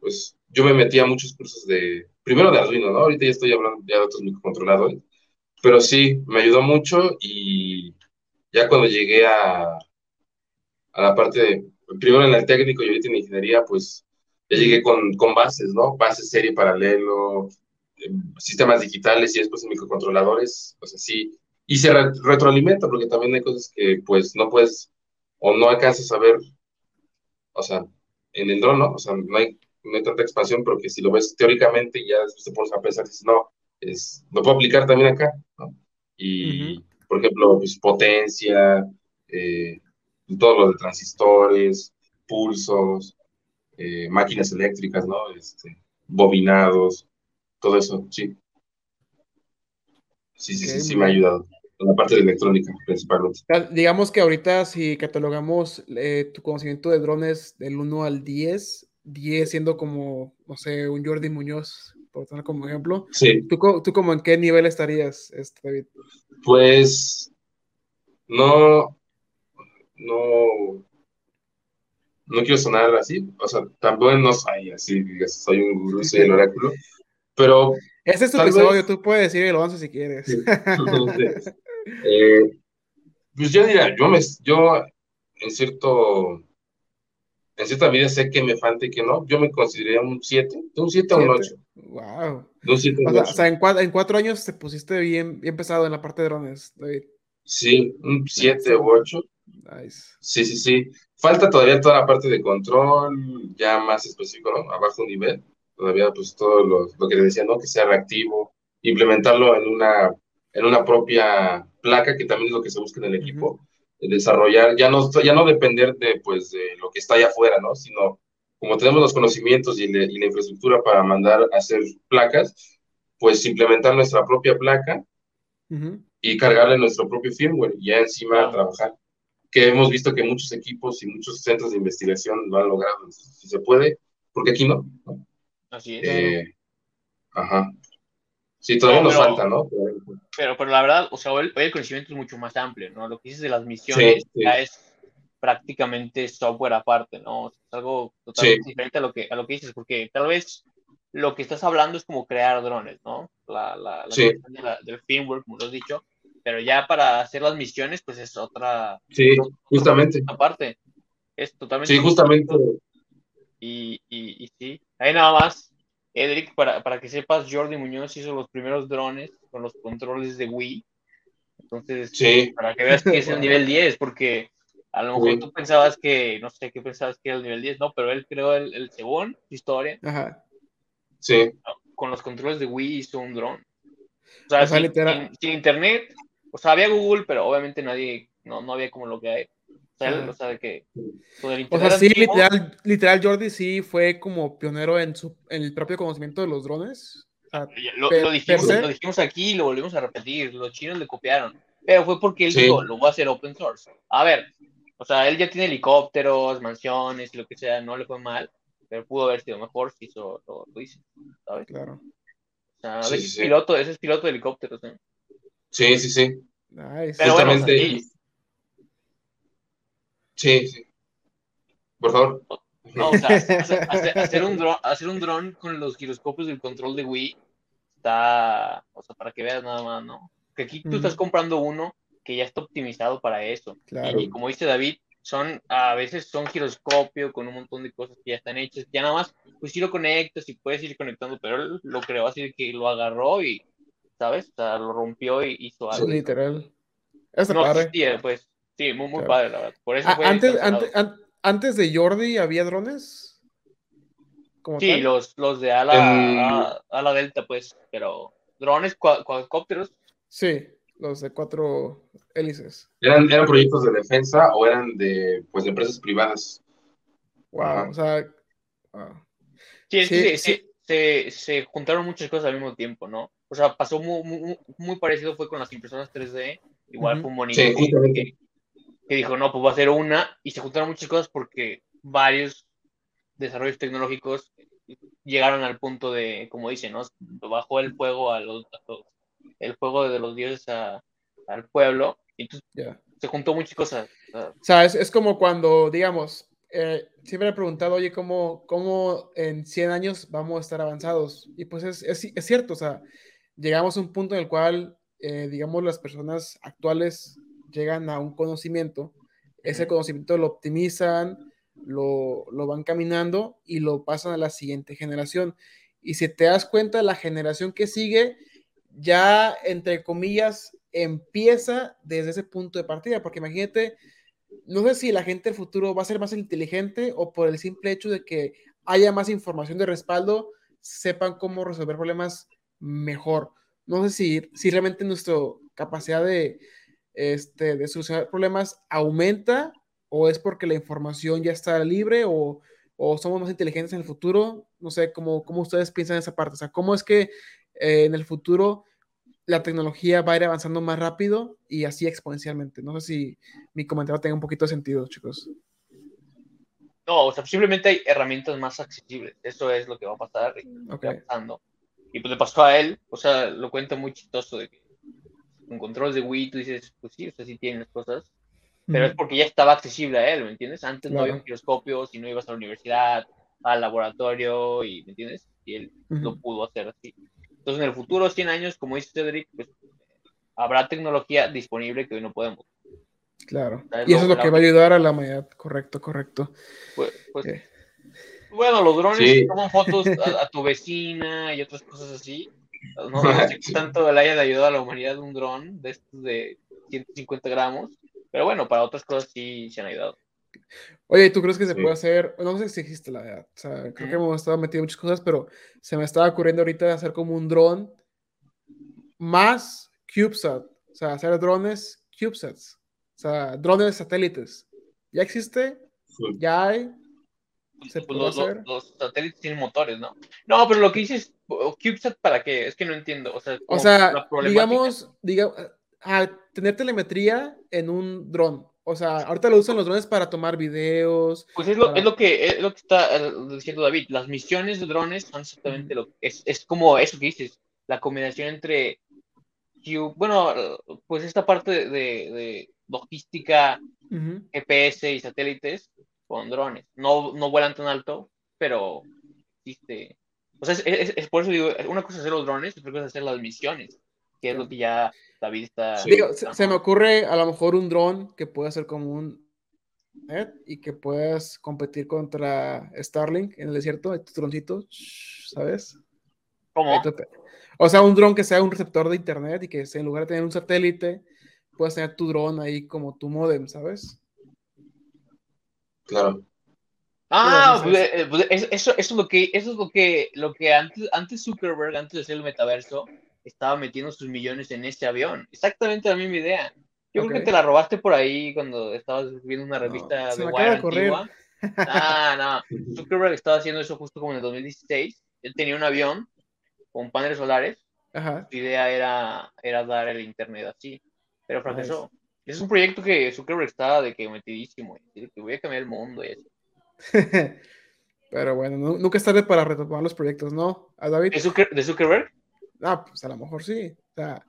pues yo me metí a muchos cursos de, primero de Arduino, ¿no? Ahorita ya estoy hablando ya de otros microcontroladores. Pero sí, me ayudó mucho y ya cuando llegué a, a la parte, de, primero en el técnico y ahorita en ingeniería, pues ya llegué con, con bases, ¿no? Bases serie paralelo, em, sistemas digitales y después en microcontroladores, pues así. Y se retroalimenta porque también hay cosas que pues no puedes o no alcanzas a ver, o sea, en el dron, ¿no? O sea, no hay, no hay tanta expansión, pero que si lo ves teóricamente ya después te pones a pensar, dices, no, es, lo puedo aplicar también acá, ¿no? Y, por ejemplo, pues, potencia, eh, todo lo de transistores, pulsos, eh, máquinas eléctricas, ¿no? Este, bobinados, todo eso, sí. Sí, sí, sí, sí, me ha ayudado la parte de electrónica principalmente. Digamos que ahorita si catalogamos eh, tu conocimiento de drones del 1 al 10, 10 siendo como, no sé, un Jordi Muñoz, por tener como ejemplo. Sí. ¿Tú, ¿Tú como en qué nivel estarías, este, David? Pues no, no, no quiero sonar así, o sea, también no soy así, soy un gurú, soy el oráculo, pero... Este es tu episodio, tú puedes decir el avance si quieres. Eh, pues yo diría, yo, me, yo en cierto en cierta medida sé que me falta y que no, yo me consideraría un 7, de un 7 a un 8. Wow. De un 7 o, sea, en, cuatro, en, cuatro, años te pusiste bien, bien pesado en la parte de drones, David. Sí, un 7 u 8. Nice. Sí, sí, sí. Falta todavía toda la parte de control, ya más específico, ¿no? A bajo nivel. Todavía, pues, todo lo, lo que le decía, ¿no? Que sea reactivo, implementarlo en una, en una propia placa, que también es lo que se busca en el equipo desarrollar, ya no, ya no depender de, pues, de lo que está allá afuera, ¿no? Sino como tenemos los conocimientos y, la infraestructura para mandar a hacer placas, pues implementar nuestra propia placa y cargarle nuestro propio firmware y ya encima trabajar. Que hemos visto que muchos equipos y muchos centros de investigación lo han logrado. Si se puede, porque aquí no. Así es. Eh, ajá. Sí, todavía nos falta, ¿no? Pero, pero la verdad, o sea, hoy, el conocimiento es mucho más amplio, ¿no? Lo que dices de las misiones ya es prácticamente software aparte, ¿no? Es algo totalmente diferente a lo, que, a lo que dices, porque tal vez lo que estás hablando es como crear drones, ¿no? La, la, la, del firmware, como lo has dicho, pero ya para hacer las misiones, pues es otra. Sí, justamente. Aparte, es totalmente. Sí, justamente. Y, y, y sí, ahí nada más, Edric, para, para que sepas, Jordi Muñoz hizo los primeros drones con los controles de Wii. Entonces, sí. para que veas que es el nivel 10, porque a lo mejor tú pensabas que, no sé qué pensabas que era el nivel 10, no, pero él creó el, el segundo historia. Ajá. Sí. Con los controles de Wii hizo un dron. O sea, sin, internet, o sea, había Google, pero obviamente nadie, no, no había como lo que hay. O sea, o sea, que o sea, sí, literal, literal, Jordi sí fue como pionero en, su, en el propio conocimiento de los drones. lo, lo, dijimos, lo, dijimos, aquí y lo volvimos a repetir. Los chinos le copiaron. Pero fue porque él dijo, lo voy a hacer open source. A ver, o sea, él ya tiene helicópteros, mansiones, lo que sea, no le fue mal pero pudo haber sido mejor si hizo lo, lo hizo, ¿sabes? Claro. O sea, a veces piloto, ese es piloto de helicópteros, ¿eh? Sí, sí, sí. Nice. Pero Justamente. Bueno, sí. sí, Por favor. No, o sea, hacer, hacer, un dron, hacer un dron con los giroscopios del control de Wii está, o sea, para que veas nada más, ¿no? Que aquí tú estás comprando uno que ya está optimizado para eso. Claro. Y como dice David, son, a veces son giroscopio con un montón de cosas que ya están hechas, ya nada más, pues si lo conectas y puedes ir conectando, pero él lo creó así que lo agarró y, ¿sabes? O sea, lo rompió y hizo algo. literal. Está no padre. pues, sí, muy, muy padre, la verdad. Por eso fue antes, antes, antes, de Jordi había drones. sí, los, los de ala, ala, delta, pues, pero drones, cuadricópteros. Sí, los de cuatro hélices. ¿Eran, ¿Eran proyectos de defensa o eran de, pues, de empresas privadas? Wow, o sea... Sí, es que Se, se, juntaron muchas cosas al mismo tiempo, ¿no? O sea, pasó muy, muy, muy parecido fue con las impresoras 3D, igual fue un bonito que, que, dijo, no, pues va a ser una, y se juntaron muchas cosas porque varios desarrollos tecnológicos llegaron al punto de, como dicen, ¿no? Bajó el fuego a los, el fuego de los dioses al pueblo, y se juntó muchas cosas. O sea, es, como cuando, digamos, eh, siempre he preguntado, oye, ¿cómo, ¿cómo en 100 años vamos a estar avanzados? Y pues es, es, cierto, o sea, llegamos a un punto en el cual, eh, digamos, las personas actuales llegan a un conocimiento, ese conocimiento lo optimizan, lo, lo, van caminando y lo pasan a la siguiente generación. Y si te das cuenta, la generación que sigue ya, entre comillas, empieza desde ese punto de partida, porque imagínate, no sé si la gente del futuro va a ser más inteligente o por el simple hecho de que haya más información de respaldo, sepan cómo resolver problemas mejor. No sé si, si realmente nuestra capacidad de, este, de solucionar problemas aumenta o es porque la información ya está libre o, o somos más inteligentes en el futuro. No sé cómo, cómo ustedes piensan en esa parte. O sea, cómo es que eh, en el futuro la tecnología va a ir avanzando más rápido y así exponencialmente. No sé si mi comentario tenga un poquito de sentido, chicos. No, o sea, simplemente hay herramientas más accesibles. Eso es lo que va a pasar y okay. pasando. Y pues le pasó a él, o sea, lo cuenta muy chistoso de que con controles de Wii tú dices, pues sí, o sea, sí tienen las cosas, pero es porque ya estaba accesible a él, ¿me entiendes? Antes no había un giroscopio, si no ibas a la universidad, al laboratorio, y, ¿me entiendes? Y él lo pudo hacer así. Entonces, en el futuro, 100 años, como dice Cedric, pues habrá tecnología disponible que hoy no podemos. Claro. y eso es lo que va a ayudar a la humanidad. Correcto, correcto. Pues, pues Bueno, los drones toman fotos a, tu vecina y otras cosas así. No, sé qué tanto le haya ayudado a la humanidad un dron de estos de 150 gramos. Pero bueno, para otras cosas sí se han ayudado. Oye, ¿tú crees que se puede hacer? No sé si existe la. O sea, creo que hemos estado metiendo muchas cosas, pero se me estaba ocurriendo ahorita hacer como un dron más CubeSat. O sea, hacer drones CubeSats. O sea, drones satélites. ¿Ya existe? ¿Ya hay? ¿Se puede hacer? Los, satélites tienen motores, ¿no? No, pero lo que dices, CubeSat, ¿para qué? Es que no entiendo. O sea, o sea digamos, digamos, a tener telemetría en un dron. O sea, ahorita lo usan los drones para tomar videos. Pues es lo, es lo, que, es lo que está eh, diciendo David. Las misiones de drones son exactamente lo que es, es como eso que dices, la combinación entre, bueno, pues esta parte de, de logística GPS y satélites con drones. No, no vuelan tan alto, pero existe. O sea, es, por eso digo, una cosa es hacer los drones, otra cosa es hacer las misiones, que es lo que ya David está. Digo, se, me ocurre a lo mejor un dron que pueda ser como un y que puedas competir contra Starlink en el desierto, tu droncito, ¿sabes? ¿Cómo? O sea, un dron que sea un receptor de internet y que en lugar de tener un satélite, puedas tener tu dron ahí como tu modem, ¿sabes? Claro. Ah, pues, eh, pues, eso, es lo que, eso es lo que, lo que antes, antes Zuckerberg, antes de hacer el metaverso, estaba metiendo sus millones en este avión. Exactamente la misma idea. Yo creo que te la robaste por ahí cuando estabas viendo una revista de Wire antigua. Ah, no. Zuckerberg estaba haciendo eso justo como en el 2016. Él tenía un avión con paneles solares. Ajá. Su idea era, era dar el internet así, pero fracasó. Es un proyecto que Zuckerberg estaba de que metidísimo, que voy a cambiar el mundo y eso. pero bueno, nunca es tarde para retomar los proyectos, ¿no? ¿A David? ¿De, Zuckerberg? Ah, pues a lo mejor sí. O sea,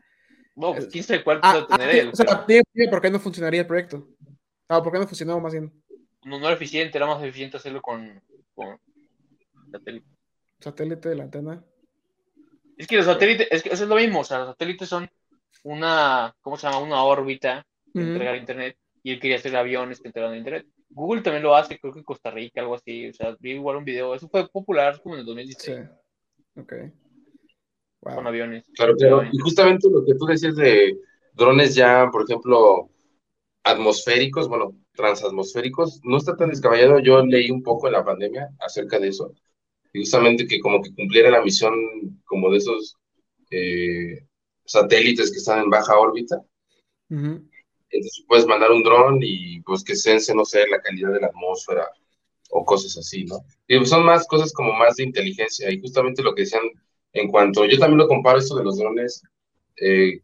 no, pues quién sabe cuál ah, tener ah, él. O sea, ¿por qué no funcionaría el proyecto? Ah, ¿por qué no funcionó más bien? No, no era eficiente, era más eficiente hacerlo con, con satélite. Satélite de la antena. Es que los satélites, es que eso es lo mismo, o sea, los satélites son una, ¿cómo se llama? Una órbita entregar internet y él quería hacer aviones que entregan internet. Google también lo hace, creo que en Costa Rica, algo así, o sea, vi igual un video, eso fue popular como en el 2016. Sí. Ok con aviones. Claro, claro. Y justamente lo que tú decías de drones ya, por ejemplo, atmosféricos, bueno, transatmosféricos, no está tan descabellado. Yo leí un poco en la pandemia acerca de eso. Y justamente que como que cumpliera la misión como de esos eh, satélites que están en baja órbita. Entonces puedes mandar un dron y pues que sense, no sé, la calidad de la atmósfera o cosas así, ¿no? Y pues, son más cosas como más de inteligencia. Y justamente lo que decían en cuanto, yo también lo comparo esto de los drones eh,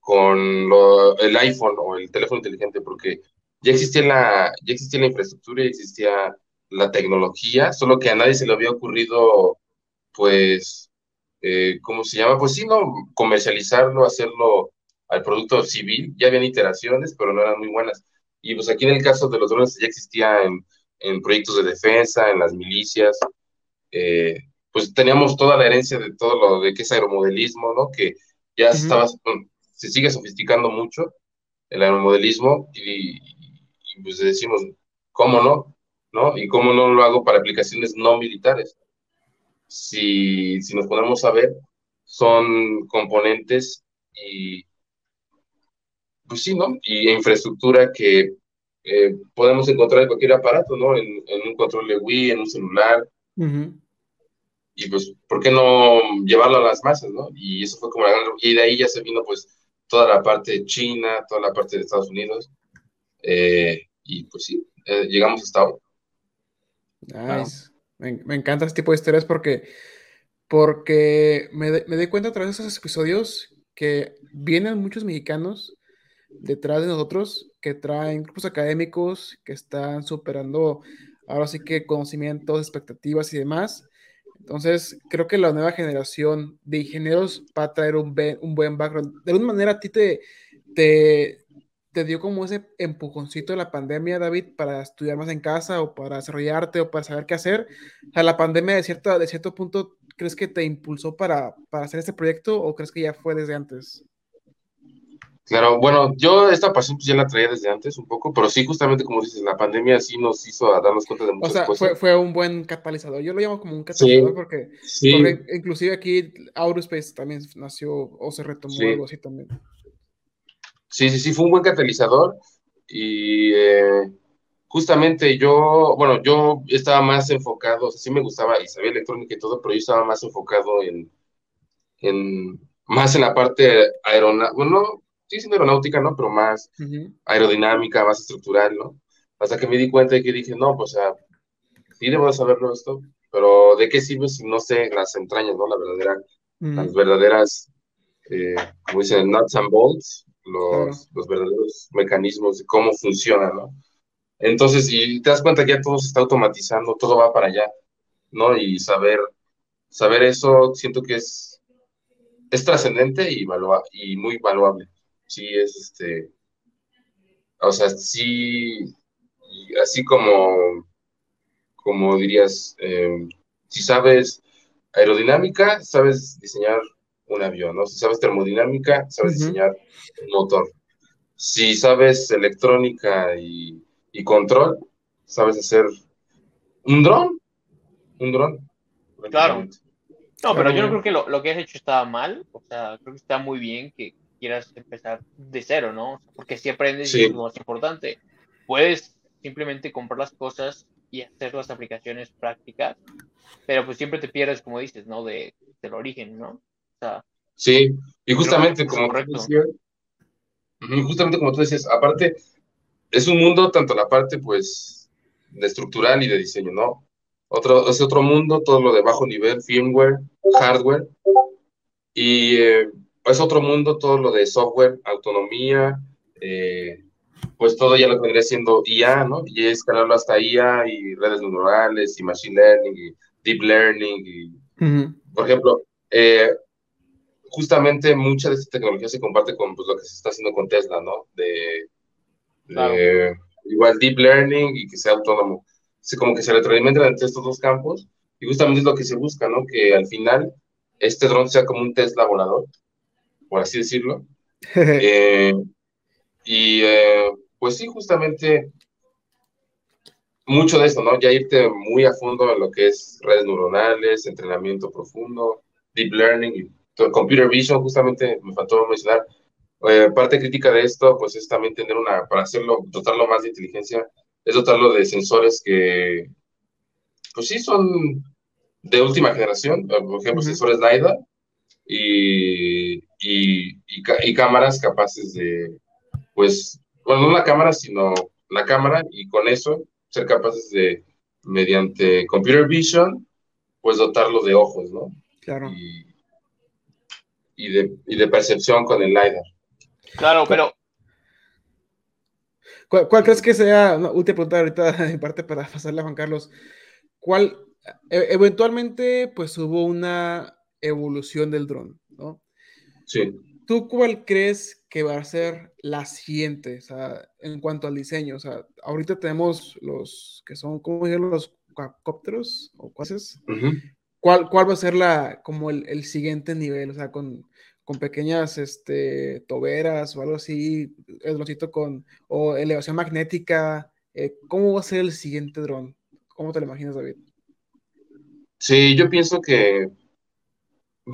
con el iPhone o el teléfono inteligente, porque ya existía la, ya existía la infraestructura, ya existía la tecnología, solo que a nadie se le había ocurrido, pues, eh, ¿cómo se llama? Pues sí, no, comercializarlo, hacerlo al producto civil, ya habían iteraciones, pero no eran muy buenas. Y pues aquí en el caso de los drones ya existía en, en proyectos de defensa, en las milicias, eh, pues teníamos toda la herencia de todo lo de que es aeromodelismo, ¿no? Que ya se, estaba, se sigue sofisticando mucho el aeromodelismo y, pues decimos, ¿cómo no? ¿No? Y cómo no lo hago para aplicaciones no militares. Si, si nos ponemos a ver, son componentes y, pues sí, ¿no? Y infraestructura que eh, podemos encontrar en cualquier aparato, ¿no? En, un control de Wii, en un celular y pues, ¿por qué no llevarlo a las masas, no? Y eso fue como la gran... Y de ahí ya se vino, pues, toda la parte de China, toda la parte de Estados Unidos, eh, y pues sí, eh, llegamos hasta ahora. Nice. Me, encanta este tipo de historias porque, porque me, me doy cuenta a través de esos episodios que vienen muchos mexicanos detrás de nosotros que traen grupos académicos que están superando ahora sí que conocimientos, expectativas y demás entonces, creo que la nueva generación de ingenieros va a traer un, un buen background. De alguna manera, a ti te, te, te, dio como ese empujoncito de la pandemia, David, para estudiar más en casa o para desarrollarte o para saber qué hacer. O sea, la pandemia, de cierto, de cierto punto, ¿crees que te impulsó para, para hacer este proyecto o crees que ya fue desde antes? Claro, bueno, yo esta pasión pues ya la traía desde antes un poco, pero sí, justamente como dices, la pandemia sí nos hizo a darnos cuenta de muchas cosas. O sea, Fue, fue, un buen catalizador. Yo lo llamo como un catalizador porque, inclusive aquí Aurospace también nació o se retomó algo así también. Sí, sí, sí, fue un buen catalizador y eh, justamente yo, bueno, yo estaba más enfocado, o sea, sí me gustaba y sabía electrónica y todo, pero yo estaba más enfocado en, en más en la parte aeronáutica, bueno, sí, siendo aeronáutica, ¿no? Pero más aerodinámica, más estructural, ¿no? Hasta que me di cuenta de que dije, no, pues, o sea, sí debo de saberlo esto, pero ¿de qué sirve si no sé las entrañas, ¿no? La verdadera, las verdaderas, eh, como dicen, nuts and bolts, los, los verdaderos mecanismos de cómo funciona, ¿no? Entonces, y te das cuenta que ya todo se está automatizando, todo va para allá, ¿no? Y saber, saber eso siento que es, es trascendente y, y muy valuable sí es este, o sea, sí, así como, como dirías, em, si sabes aerodinámica, sabes diseñar un avión, ¿no? Si sabes termodinámica, sabes diseñar un motor. Si sabes electrónica y, control, sabes hacer un dron, un dron. Claro. No, pero yo no creo que lo, lo, que has hecho está mal, o sea, creo que está muy bien que quieras empezar de cero, ¿no? Porque si aprendes es lo más importante. Puedes simplemente comprar las cosas y hacer las aplicaciones prácticas, pero pues siempre te pierdes, como dices, ¿no? De, del origen, ¿no? O sea, sí, y justamente como tú decías, justamente como tú decías, aparte, es un mundo, tanto la parte, pues, de estructural y de diseño, ¿no? Otro, es otro mundo, todo lo de bajo nivel, firmware, hardware, y eh, es otro mundo todo lo de software, autonomía, eh, pues todo ya lo vendría siendo IA, ¿no? Y escalarlo hasta IA y redes neuronales y machine learning y deep learning. Y, Por ejemplo, eh, justamente mucha de esta tecnología se comparte con pues, lo que se está haciendo con Tesla, ¿no? De, igual deep learning y que sea autónomo. Se, como que se retroalimentan entre estos dos campos y justamente es lo que se busca, ¿no? Que al final este dron sea como un Tesla volador por así decirlo. Eh, y eh, pues sí, justamente mucho de esto, ¿no? Ya irte muy a fondo en lo que es redes neuronales, entrenamiento profundo, deep learning, computer vision, justamente me faltó mencionar. Eh, parte crítica de esto, pues es también tener una, para hacerlo, dotarlo más de inteligencia, es dotarlo de sensores que, pues sí, son de última generación, por ejemplo, sensores LiDAR, y, y, cámaras capaces de, pues, bueno, no la cámara, sino la cámara y con eso ser capaces de, mediante computer vision, pues dotarlo de ojos, ¿no? Claro. Y, de, y de percepción con el LiDAR. Claro, pero ¿Cuál, crees que sea, una última pregunta ahorita en parte para pasarle a Juan Carlos, cuál, e, eventualmente pues hubo una evolución del dron, ¿no? Sí. ¿Tú cuál crees que va a ser la siguiente, o sea, en cuanto al diseño? O sea, ahorita tenemos los que son, ¿cómo llaman los cópteros o cosas? ¿Cuál, ¿Cuál va a ser la, como el, el siguiente nivel? O sea, con, con pequeñas este, toberas o algo así, el droncito con, o elevación magnética. Eh, ¿Cómo va a ser el siguiente dron? ¿Cómo te lo imaginas, David? Sí, yo pienso que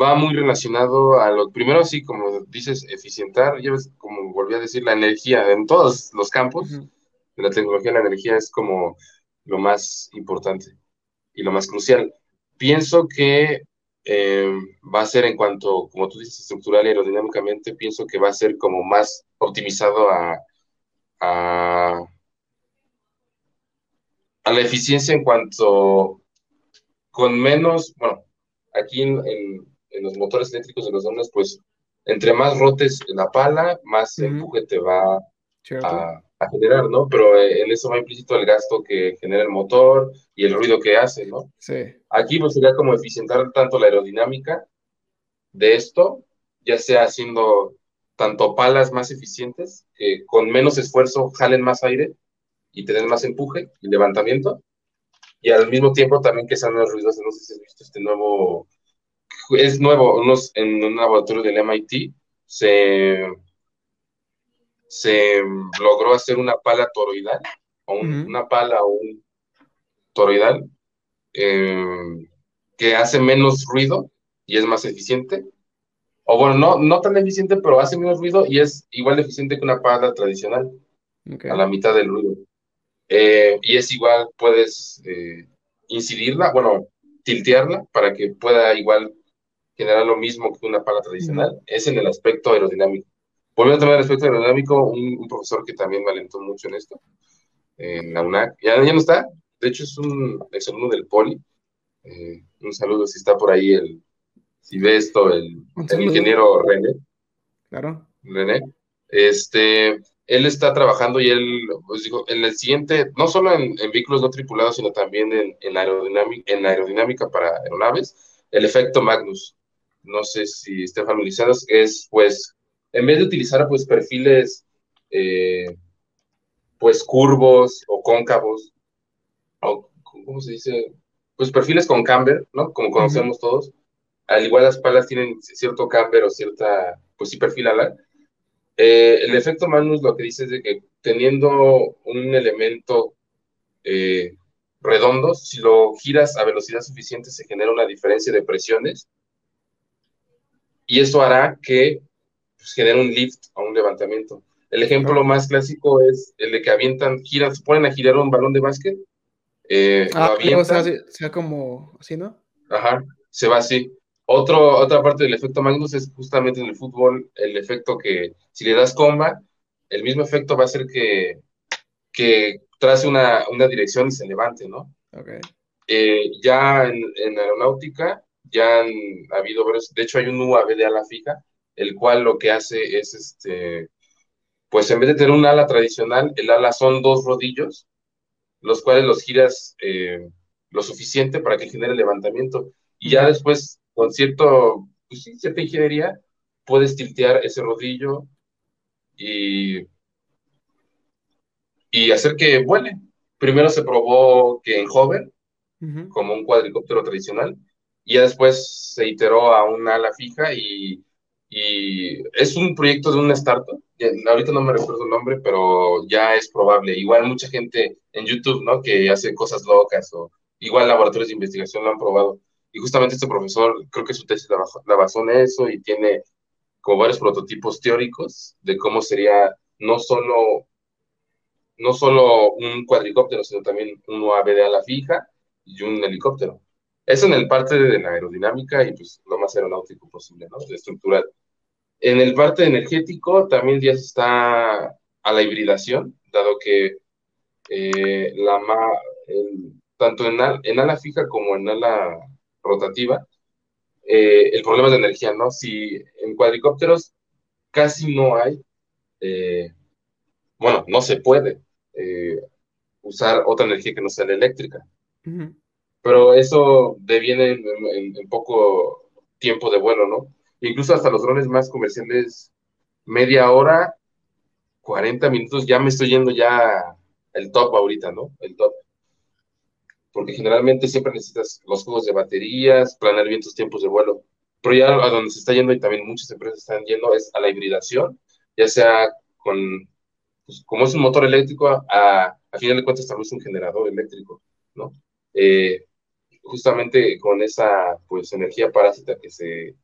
va muy relacionado a lo primero, así como dices, eficientar, ya ves, como volví a decir, la energía en todos los campos de la tecnología, la energía es como lo más importante y lo más crucial. Pienso que eh, va a ser en cuanto, como tú dices, estructural y aerodinámicamente, pienso que va a ser como más optimizado a, a, a la eficiencia en cuanto con menos, bueno, aquí en en los motores eléctricos de los drones, pues entre más rotes la pala, más empuje te va a, generar, ¿no? Pero eh, en eso va implícito el gasto que genera el motor y el ruido que hace, ¿no? Sí. Aquí pues sería como eficientar tanto la aerodinámica de esto, ya sea haciendo tanto palas más eficientes, que con menos esfuerzo jalen más aire y tener más empuje y levantamiento, y al mismo tiempo también que sean menos ruidosos. No sé si has visto este nuevo es nuevo, unos, en un laboratorio del MIT se, se logró hacer una pala toroidal, o una pala o un toroidal, eh, que hace menos ruido y es más eficiente. O bueno, no, no tan eficiente, pero hace menos ruido y es igual de eficiente que una pala tradicional, a la mitad del ruido. Eh, y es igual, puedes eh, incidirla, bueno, tiltearla para que pueda igual generar lo mismo que una pala tradicional, es en el aspecto aerodinámico. Volviendo a tomar el aspecto aerodinámico, un, profesor que también me alentó mucho en esto, en la UNAC, ya, ya no está, de hecho es un exalumno del Poli, eh, un saludo si está por ahí el, si ve esto, el, ingeniero René. Claro. René. Este, él está trabajando y él, pues digo, en el siguiente, no solo en, vehículos no tripulados, sino también en, en, aerodinámica, en aerodinámica para aeronaves, el efecto Magnus no sé si estén familiarizados, es pues, en vez de utilizar pues perfiles, eh, pues curvos o cóncavos, o ¿cómo se dice? Pues perfiles con camber, ¿no? Como conocemos todos. Al igual las palas tienen cierto camber o cierta, pues sí, perfil ala. Eh, el efecto Magnus lo que dice es de que teniendo un elemento eh, redondo, si lo giras a velocidad suficiente se genera una diferencia de presiones y eso hará que pues, genere un lift o un levantamiento. El ejemplo más clásico es el de que avientan, giran, se ponen a girar un balón de básquet. Eh, ah, o sea, sea, como así, ¿no? Ajá, se va así. Otro, otra parte del efecto Magnus es justamente en el fútbol el efecto que si le das comba, el mismo efecto va a hacer que, que trace una, una dirección y se levante, ¿no? Okay. Eh, ya en, en, aeronáutica ya han habido, de hecho hay un UAV de ala fija, el cual lo que hace es este pues en vez de tener un ala tradicional, el ala son dos rodillos, los cuales los giras eh, lo suficiente para que genere levantamiento. Y ya después, con cierto, pues sí, cierta ingeniería, puedes tiltear ese rodillo y, y hacer que vuele. Primero se probó que en hover, como un cuadricóptero tradicional, y ya después se iteró a un ala fija y y es un proyecto de una startup, ahorita no me recuerdo el nombre, pero ya es probable. Igual mucha gente en YouTube, ¿no? Que hace cosas locas o igual laboratorios de investigación lo han probado. Y justamente este profesor, creo que su tesis la, basó en eso y tiene como varios prototipos teóricos de cómo sería no solo, no solo un cuadricóptero, sino también un UAV de ala fija y un helicóptero. Eso en el parte de la aerodinámica y pues lo más aeronáutico posible, ¿no? De estructural. En el parte energético también ya se está a la hibridación, dado que eh, la tanto en, en, ala fija como en ala rotativa, eh, el problema de energía, ¿no? Si en cuadricópteros casi no hay, eh, bueno, no se puede usar otra energía que no sea la eléctrica. Pero eso deviene en poco tiempo de vuelo, ¿no? incluso hasta los drones más comerciales, media hora, 40 minutos, ya me estoy yendo ya el top ahorita, ¿no? El top. Porque generalmente siempre necesitas los juegos de baterías, planear bien tus tiempos de vuelo. Pero ya a donde se está yendo y también muchas empresas están yendo es a la hibridación, ya sea con, pues, como es un motor eléctrico, a, a final de cuentas también es un generador eléctrico, ¿no? Eh, justamente con esa pues energía parásita que se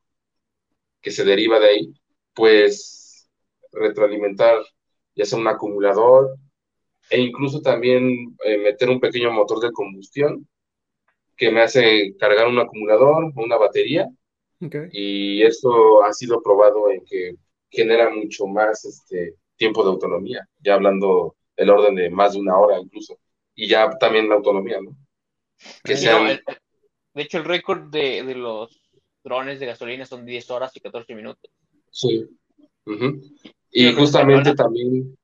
que se deriva de ahí, pues retroalimentar ya sea un acumulador e incluso también eh, meter un pequeño motor de combustión que me hace cargar un acumulador o una batería. Y eso ha sido probado en que genera mucho más este, tiempo de autonomía, ya hablando el orden de más de una hora incluso. Y ya también la autonomía, ¿no? Que de hecho, el récord de, de los drones de gasolina son 10 horas y 14 minutos. Sí. Y justamente también.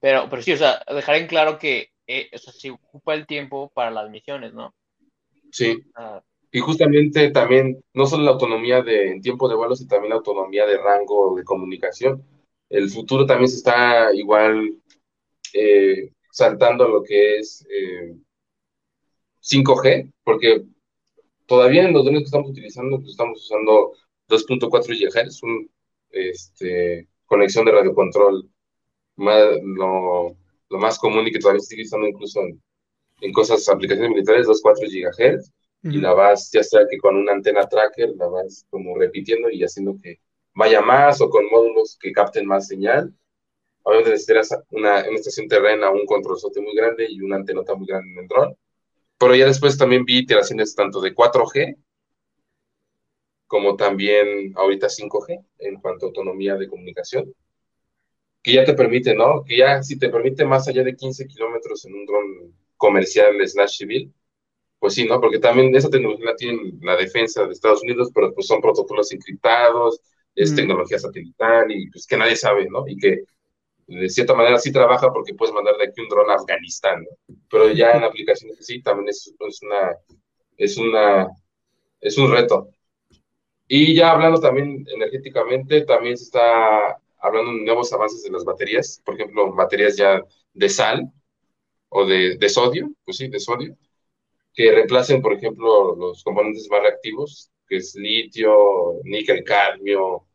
Pero, pero sí, o sea, dejar en claro que eh, o sea, se ocupa el tiempo para las misiones, ¿no? Sí. y justamente también, no solo la autonomía de tiempo de vuelo, sino también la autonomía de rango de comunicación. El futuro también se está igual eh, saltando a lo que es 5G, eh, porque todavía en los drones que estamos utilizando, pues estamos usando 2.4 GHz, un, este, conexión de radiocontrol más, lo, lo, más común y que todavía se sigue usando incluso en, en cosas, aplicaciones militares, 2.4 GHz, y la vas, ya sea que con una antena tracker, la vas como repitiendo y haciendo que vaya más o con módulos que capten más señal. Obviamente necesitarás una, una estación terrena, un controlzote muy grande y una antenota muy grande en el drone pero ya después también vi iteraciones tanto de 4G como también ahorita 5G en cuanto a autonomía de comunicación, que ya te permite, ¿no? Que ya si te permite más allá de 15 kilómetros en un dron comercial slash civil, pues sí, ¿no? Porque también esa tecnología la tiene la defensa de Estados Unidos, pero pues son protocolos encriptados, es mm. tecnología satelital y pues que nadie sabe, ¿no? Y que de cierta manera sí trabaja porque puedes mandar de aquí un dron a Afganistán, pero ya en aplicaciones sí también es, una, es, una, es un reto. Y ya hablando también energéticamente, también se está hablando de nuevos avances de las baterías, por ejemplo, baterías ya de sal o de, de sodio, pues sí, de sodio, que reemplacen, por ejemplo, los componentes más reactivos, que es litio, níquel, cadmio,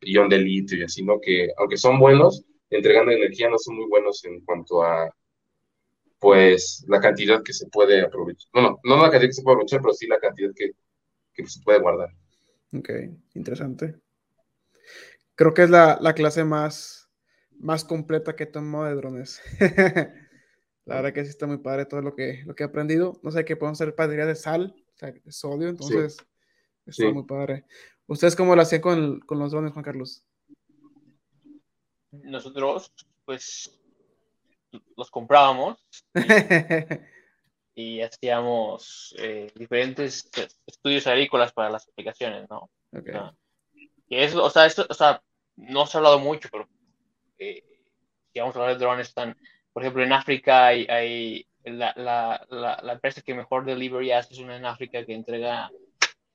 ion de litio y así. Que aunque son buenos, entregando energía no son muy buenos en cuanto a, pues, la cantidad que se puede aprovechar. No, no, no la cantidad que se puede aprovechar, pero sí la cantidad que, que se puede guardar. Ok, interesante. Creo que es la, la clase más, más completa que he tomado de drones. la verdad que sí está muy padre todo lo que, lo que he aprendido. No sé, que pueden ser baterías de sal, o sea, de sodio, entonces está muy padre. ¿Ustedes cómo lo hacían con, con los drones, Juan Carlos? Nosotros, pues, los comprábamos y, hacíamos eh, diferentes estudios agrícolas para las aplicaciones, ¿no? Okay. O sea, que es, o sea, esto, o sea, no se ha hablado mucho, pero eh, si vamos a hablar de drones, están, por ejemplo, en África hay, hay la, la, la, la, empresa que mejor delivery hace es una en África que entrega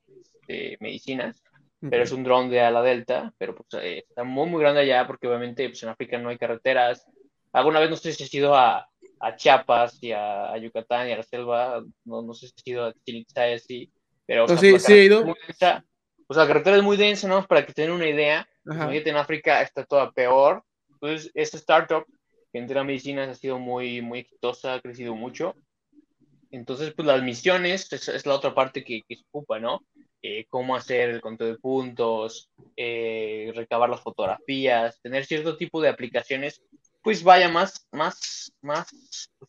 este, medicinas pero es un dron de ala delta, pero pues, eh, está muy, muy grande allá porque obviamente pues, en África no hay carreteras. Alguna vez no sé si he ido a, a Chiapas y a, a, Yucatán y a la selva, no, no sé si he ido a Chilitzá y así, pero... O sea, sí, sí he ido. Densa, o sea, la carretera es muy densa, ¿no? Para que tengan una idea, imagínate en África está toda peor. Entonces, esta startup que entrega medicinas ha sido muy, muy exitosa, ha crecido mucho. Entonces, pues las misiones es, es la otra parte que, que se ocupa, ¿no? Eh, cómo hacer el conteo de puntos, eh, recabar las fotografías, tener cierto tipo de aplicaciones, pues vaya más, más, más,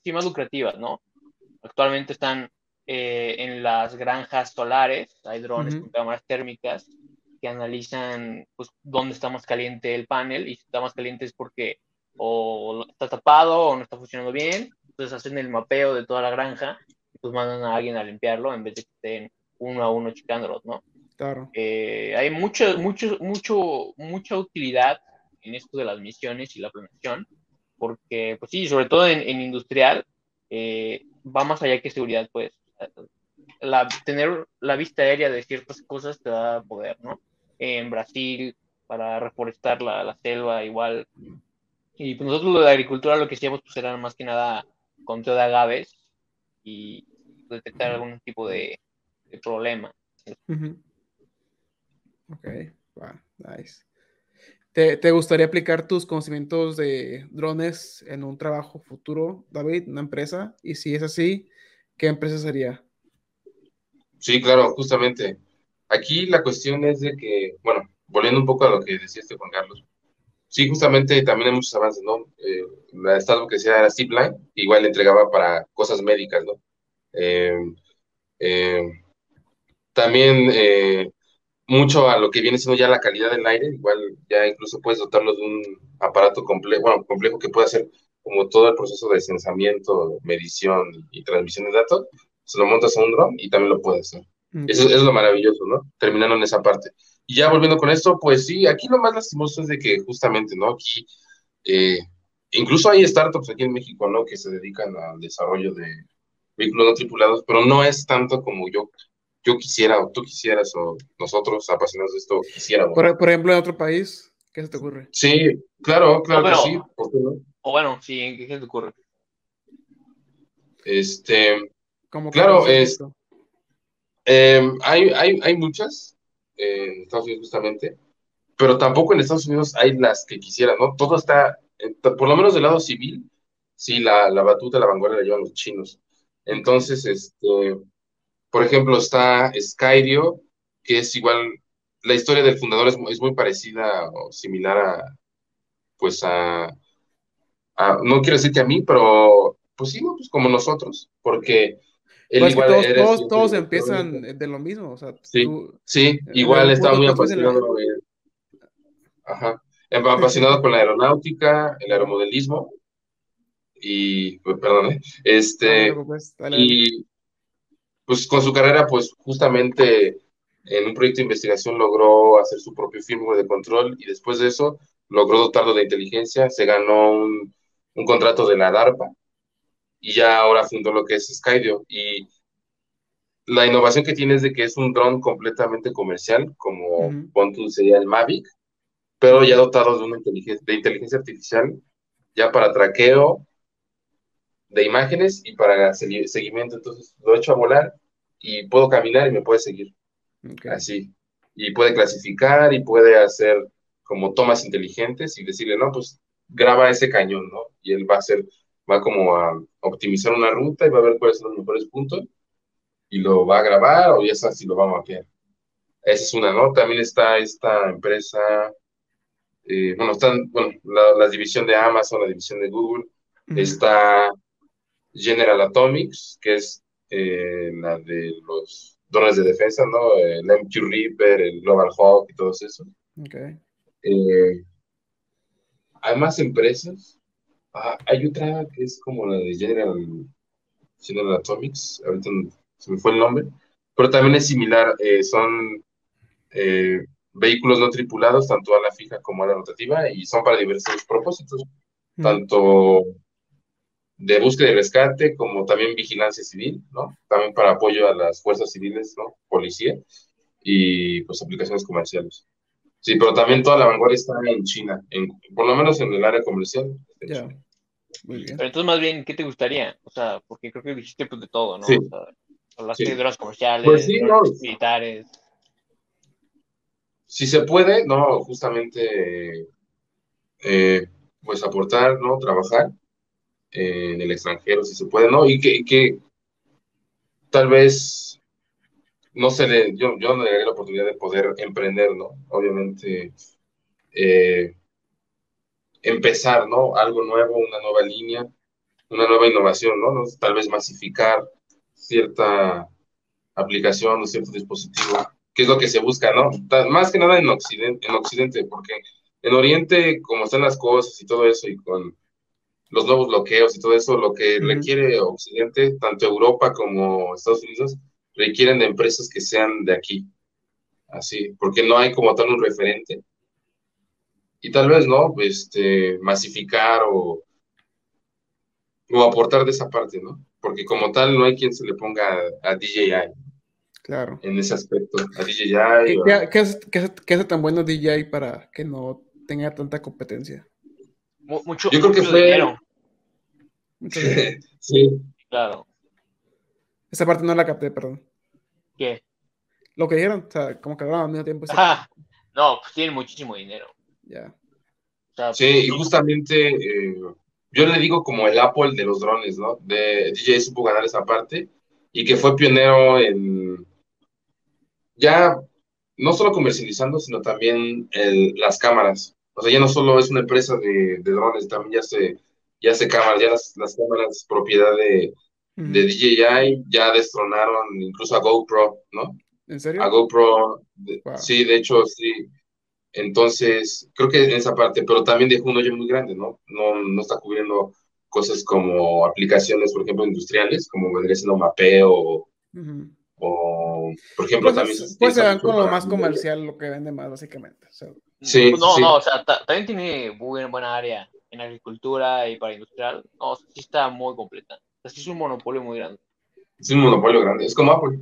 sí, más lucrativas, ¿no? Actualmente están eh, en las granjas solares, hay drones uh -huh. con cámaras térmicas que analizan pues, dónde está más caliente el panel y si está más caliente es porque o está tapado o no está funcionando bien, entonces hacen el mapeo de toda la granja y pues mandan a alguien a limpiarlo en vez de que estén uno a uno checándolos, ¿no? Claro. Eh, hay mucho, mucho, mucho, mucha utilidad en esto de las misiones y la planeación, porque, pues sí, sobre todo en, en industrial, eh, va más allá que seguridad, pues. La, tener la vista aérea de ciertas cosas te da poder, ¿no? En Brasil, para reforestar la, la selva, igual. Y pues nosotros lo de agricultura lo que hacíamos pues era más que nada conteo de agaves y detectar algún tipo de problema. Uh -huh. Ok, wow, nice. ¿Te, ¿Te, gustaría aplicar tus conocimientos de drones en un trabajo futuro, David, una empresa? Y si es así, ¿qué empresa sería? Sí, claro, justamente. Aquí la cuestión es de que, bueno, volviendo un poco a lo que decía este Juan Carlos, sí, justamente también hay muchos avances, ¿no? Eh, la startup que decía era Zipline, igual le entregaba para cosas médicas, ¿no? Eh, eh, también eh, mucho a lo que viene siendo ya la calidad del aire, igual ya incluso puedes dotarlo de un aparato complejo, bueno, complejo que puede hacer como todo el proceso de censamiento, medición y, transmisión de datos, se lo montas a un dron y también lo puedes hacer. Okay. Eso, eso, es lo maravilloso, ¿no? Terminando en esa parte. Y ya volviendo con esto, pues sí, aquí lo más lastimoso es de que justamente, ¿no? Aquí, eh, incluso hay startups aquí en México, ¿no? Que se dedican al desarrollo de vehículos no tripulados, pero no es tanto como yo yo quisiera, o tú quisieras, o nosotros apasionados de esto quisiéramos. Por, por ejemplo, en otro país, ¿qué se te ocurre? Sí, claro, claro no, pero, que sí. ¿Por qué no? O bueno, sí, ¿qué se te ocurre? Este, ¿Cómo claro, es, eh, hay, hay, hay muchas eh, en Estados Unidos justamente, pero tampoco en Estados Unidos hay las que quisieran, ¿no? Todo está, por lo menos del lado civil, sí, la, la batuta, la vanguardia la llevan los chinos. Entonces, este, por ejemplo, está Skydio, que es igual, la historia del fundador es, es muy parecida o similar a, pues a, a, no quiero decir que a mí, pero pues sí, pues como nosotros, porque él pues igual todos, todos, todos empiezan de lo mismo, o sea, sí, tú, sí, igual estaba muy apasionado, la... ajá, apasionado con la aeronáutica, el aeromodelismo, y, perdón, ¿eh? este, no, pues, y pues con su carrera, pues justamente en un proyecto de investigación logró hacer su propio firmware de control y después de eso logró dotarlo de inteligencia, se ganó un, un contrato de la DARPA y ya ahora fundó lo que es Skydio y la innovación que tiene es de que es un dron completamente comercial, como uh -huh. sería el Mavic, pero ya dotados de una inteligencia, de inteligencia artificial, ya para traqueo de imágenes y para seguimiento. Entonces lo echo a volar y puedo caminar y me puede seguir. Así. Y puede clasificar y puede hacer como tomas inteligentes y decirle, no, pues graba ese cañón, ¿no? Y él va a hacer, va como a optimizar una ruta y va a ver cuáles son los mejores puntos y lo va a grabar o ya está si lo va a mapear. Esa es una, ¿no? También está esta empresa, eh, bueno, están, bueno, la, división de Amazon, la división de Google, está General Atomics, que es eh, la de los drones de defensa, ¿no? El MQ Reaper, el Global Hawk y todos esos. Okay. Eh, hay más empresas. Ah, hay otra que es como la de General, General Atomics, ahorita se me fue el nombre, pero también es similar. Eh, son vehículos no tripulados, tanto a la fija como a la rotativa, y son para diversos propósitos, tanto de búsqueda y rescate, como también vigilancia civil, ¿no? También para apoyo a las fuerzas civiles, ¿no? Policía y pues aplicaciones comerciales. Sí, pero también toda la vanguardia está en China, en, por lo menos en el área comercial. Ya. Muy bien. Pero entonces, más bien, ¿qué te gustaría? O sea, porque creo que dijiste pues, de todo, ¿no? Sí. O sea, hablaste de drogas comerciales, pues sí, no. militares. Si se puede, no, justamente, eh, pues aportar, ¿no? Trabajar en el extranjero, si se puede, ¿no? Y que, que tal vez no se le, yo, yo no le daría la oportunidad de poder emprender, ¿no? Obviamente, eh, empezar, ¿no? Algo nuevo, una nueva línea, una nueva innovación, ¿no? Tal vez masificar cierta aplicación o cierto dispositivo, que es lo que se busca, ¿no? Más que nada en Occidente, en Occidente, porque en Oriente, como están las cosas y todo eso, y con los nuevos bloqueos y todo eso, lo que requiere Occidente, tanto Europa como Estados Unidos, requieren de empresas que sean de aquí. Así, porque no hay como tal un referente. Y tal vez, ¿no? Este, masificar o, o aportar de esa parte, ¿no? Porque como tal no hay quien se le ponga a, DJI. Claro. En ese aspecto, a DJI. ¿Qué, ¿qué, hace, qué hace tan bueno DJI para que no tenga tanta competencia? Mucho, Yo creo que fue... dinero. sí. Claro. Esa parte no la capté, perdón. ¿Qué? Lo que dijeron, o sea, como que hablaban al mismo tiempo. Ah, no, pues tienen muchísimo dinero. Ya. sí, y justamente eh, yo le digo como el Apple de los drones, ¿no? De DJ supo ganar esa parte y que fue pionero en ya no solo comercializando, sino también el, las cámaras. O sea, ya no solo es una empresa de, drones, también ya se, ya se cámaras, ya las, las cámaras propiedad de, de DJI ya destronaron incluso a GoPro, ¿no? ¿En serio? A GoPro, sí, de hecho, sí. Entonces, creo que en esa parte, pero también dejó un hoyo muy grande, ¿no? No, no está cubriendo cosas como aplicaciones, por ejemplo, industriales, como vendría siendo mapeo o, por ejemplo, pues, también... Pues se dan con lo más comercial, lo que vende más, básicamente. Sí, pues no, no, o sea, también tiene buena, buena área en agricultura y para industrial. No, sí está muy completa. O sea, es un monopolio muy grande. Es un monopolio grande, es como Apple.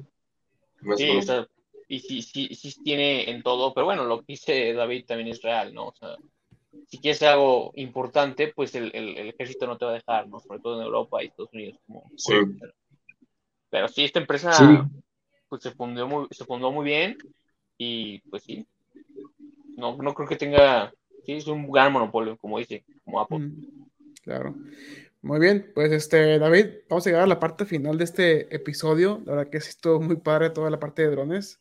Sí, o sea, y sí, sí, sí tiene en todo, pero bueno, lo que dice David también es real, ¿no? O sea, si quieres algo importante, pues el, el, ejército no te va a dejar, ¿no? Sobre todo en Europa y Estados Unidos. Como, sí. Pero, sí, esta empresa pues se fundó muy, se fundó muy bien y pues sí, no, no creo que tenga, sí, es un gran monopolio, como dice, como Apple. Mm, claro. Muy bien, pues este, David, vamos a llegar a la parte final de este episodio. La verdad que sí estuvo muy padre toda la parte de drones.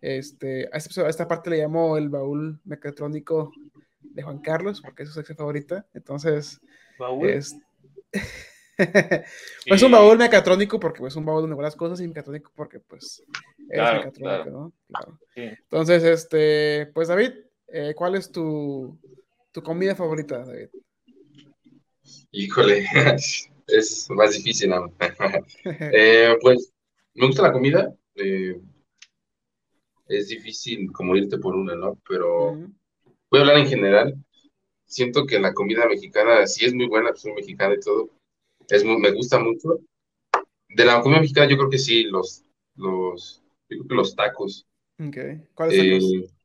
Este, a esta, parte le llamo el baúl mecatrónico de Juan Carlos, porque es su sección favorita. Entonces, ¿Baúl? es. pues un baúl mecatrónico porque pues un baúl donde las cosas y mecatrónico porque pues es mecatrónico, ¿no? Claro. Entonces, este, pues David, eh, ¿cuál es tu, tu comida favorita, David? Híjole, es más difícil ¿no? Eh, pues me gusta la comida. Eh, es difícil como irte por una, ¿no? Pero voy a hablar en general. Siento que la comida mexicana sí es muy buena, pues soy mexicana y todo. Es me gusta mucho. De la comida mexicana yo creo que sí, los, los, yo creo que los tacos. Okay. ¿Cuáles tacos?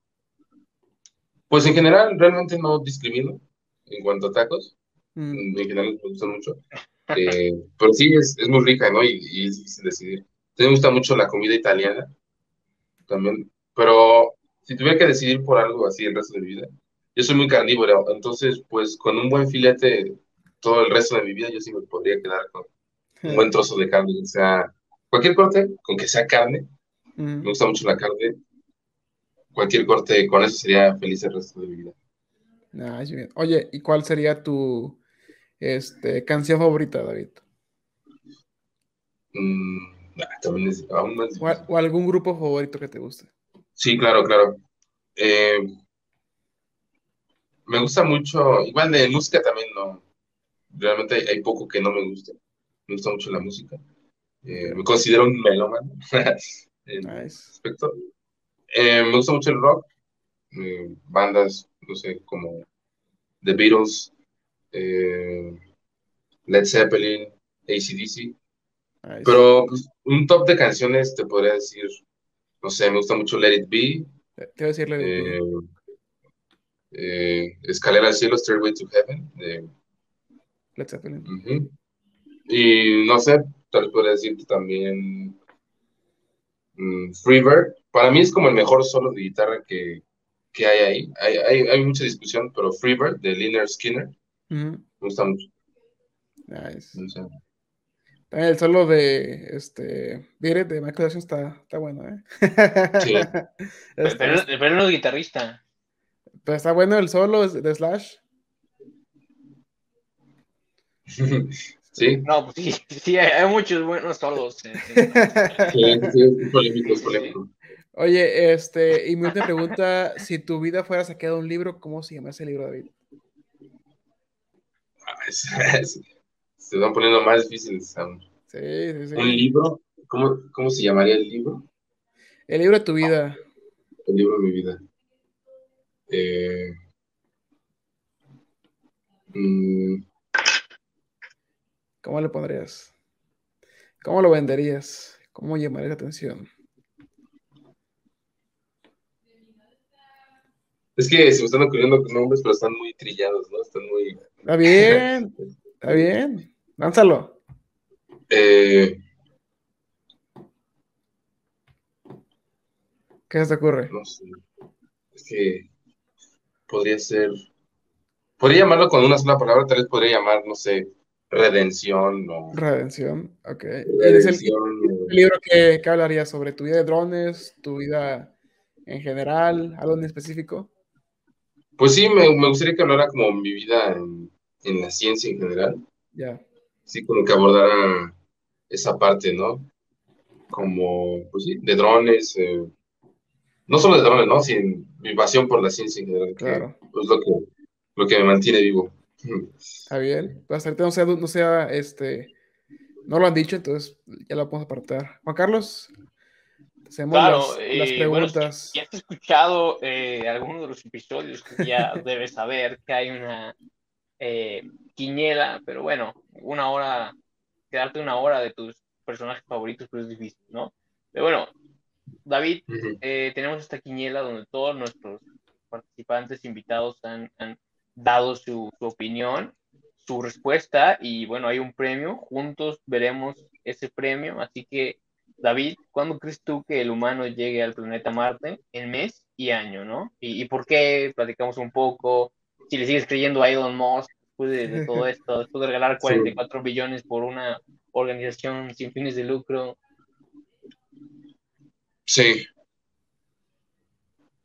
Pues en general, realmente no discrimino en cuanto a tacos. Mm, En general me gustan mucho. Eh, pero sí, es, es muy rica, ¿no? Y, y es difícil decidir. Me gusta mucho la comida italiana, también. Pero si tuviera que decidir por algo así el resto de mi vida, yo soy muy carnívoro, entonces, pues con un buen filete todo el resto de mi vida, yo sí me podría quedar con un buen trozo de carne, o sea, cualquier corte, con que sea carne, mm. me gusta mucho la carne, cualquier corte, con eso sería feliz el resto de mi vida. Nice, bien. Oye, ¿y cuál sería tu este, canción favorita, David? Mm, también es aún más ¿O, algún grupo favorito que te guste? Sí, claro, claro. Eh, me gusta mucho, igual de música también no, realmente hay, hay poco que no me guste. Me gusta mucho la música. Eh, me considero un melómano en Nice. aspecto. Eh, me gusta mucho el rock, eh, bandas, no sé, como The Beatles, eh, Led Zeppelin, AC/DC. Pero pues, un top de canciones te podría decir, no sé, me gusta mucho Let It Be, Te decirle. eh, Escalera al Cielo, Stairway to Heaven. de- Led Zeppelin. Y no sé, tal vez podría decirte también mm, Freebird. Para mí es como el mejor solo de guitarra que, que hay ahí. Hay, hay, hay mucha discusión, pero Freebird de Lynyrd Skinner me gusta mucho. Nice. no sé. También el solo de este Beat de Michael Jackson está, está bueno, ¿eh? Sí. Está- Pero, pero él no es guitarrista. pero está bueno el solo de Slash. Sí, No, pues sí, sí, hay, muchos buenos solos. sí, sí, es polémico, es polémico. Oye, este, y mi última pregunta, si tu vida fuera saqueada de un libro, ¿cómo se llama ese libro, David? Ah, se van poniendo más difíciles. aún. Sí, sí, sí. Un libro, ¿cómo, cómo se llamaría el libro? El libro de tu vida. El libro de mi vida. Eh, mm, ¿Cómo le pondrías? ¿Cómo lo venderías? ¿Cómo llamaría la atención? es que se me están ocurriendo nombres, pero están muy trillados, ¿no? Están muy... Está bien, está bien. Lánzalo. Eh, ¿Qué se te ocurre? no sé. Es que podría ser... Podría llamarlo con una sola palabra, tal vez podría llamar, no sé, redención o... Redención. Ok. ¿Y es el, Redención, el libro que, que hablaría sobre tu vida de drones, tu vida en general, algo en específico? Pues sí, me, me gustaría que hablara como mi vida en, en la ciencia en general. Ya. Sí, como que abordara esa parte, ¿no? Como, pues sí, de drones, eh, no solo de drones, ¿no? Sino mi pasión por la ciencia en general, que Claro. es lo que, lo que me mantiene vivo. Está bien. Pues hasta ahorita no sea, no sea, este, no lo han dicho, entonces ya lo podemos apartar. Juan Carlos, hacemos Claro, las, las eh, bueno, preguntas. si has escuchado eh, alguno de los episodios, que ya debes saber que hay una eh, quiniela, pero bueno, una hora, quedarte una hora de tus personajes favoritos, pues es difícil, ¿no? Pero bueno, David, eh, tenemos esta quiniela donde todos nuestros participantes invitados han, han dado su, su opinión, su respuesta y bueno, hay un premio, juntos veremos ese premio, así que David, ¿cuándo crees tú que el humano llegue al planeta Marte? En mes y año, ¿no? ¿Y, y por qué? Platicamos un poco, si le sigues creyendo a Elon Musk después de, de todo esto, después de regalar 44 billones por una organización sin fines de lucro. Sí.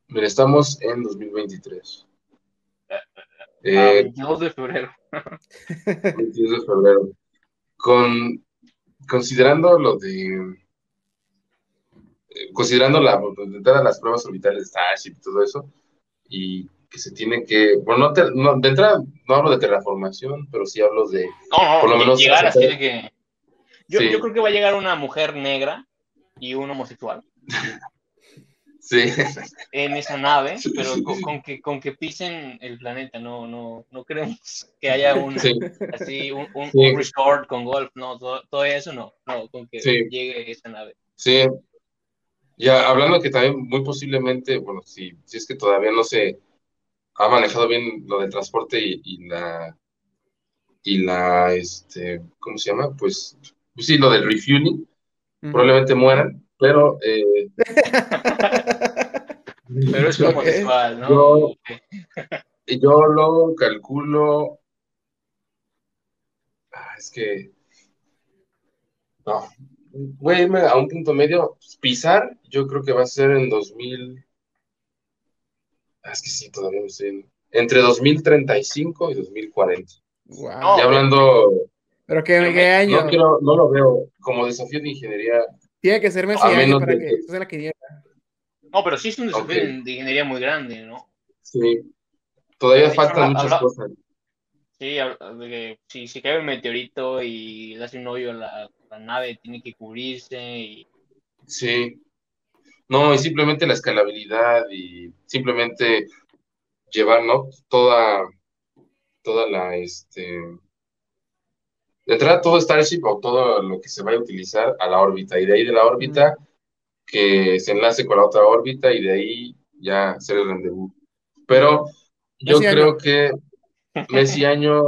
Mira, estamos en 2023. A Eh, 22 de febrero. 22 de febrero. Con, considerando lo de. eh, Considerando la, de todas las pruebas orbitales de Starship y todo eso, y que se tiene que. Bueno, no, te- no, de entrada no hablo de terraformación, pero sí hablo de. No, no, Por lo menos llegar así hacer- de que. Yo, Sí. yo creo que va a llegar una mujer negra y un homosexual Sí, en esa nave, pero con, con que, con que pisen el planeta, no, no, no queremos que haya un, sí, así, un, un- Sí. un resort con golf, no, todo, todo eso no, no, con que Sí. llegue esa nave. sí. Ya hablando que también muy posiblemente, bueno, si, si es que todavía no se ha manejado bien lo del transporte y, la, y la, este, ¿cómo se llama? Pues, pues sí, lo del refueling, probablemente mueran, pero... Eh, pero es como ¿no? Yo, yo lo calculo... Ah, es que... No, voy a irme a un punto medio. Pisar, yo creo que va a ser en 2000. Ah, es que sí, todavía no sé. Entre 2035 y 2040. Wow. Ya hablando. ¿Pero qué, año? No, no lo veo como desafío de ingeniería. Tiene que ser Messi año para que, que la que No, pero sí es un desafío de ingeniería muy grande, ¿no? Sí. Todavía faltan muchas cosas. Sí, si, si cae un meteorito y le hace un hoyo a la, la nave, tiene que cubrirse. Y... Sí. No, y simplemente la escalabilidad y simplemente llevar, ¿no? Toda, toda la, este, de entrada todo Starship o todo lo que se vaya a utilizar a la órbita y de ahí de la órbita que se enlace con la otra órbita y de ahí ya hacer el rendezvous. Pero yo creo que Messi año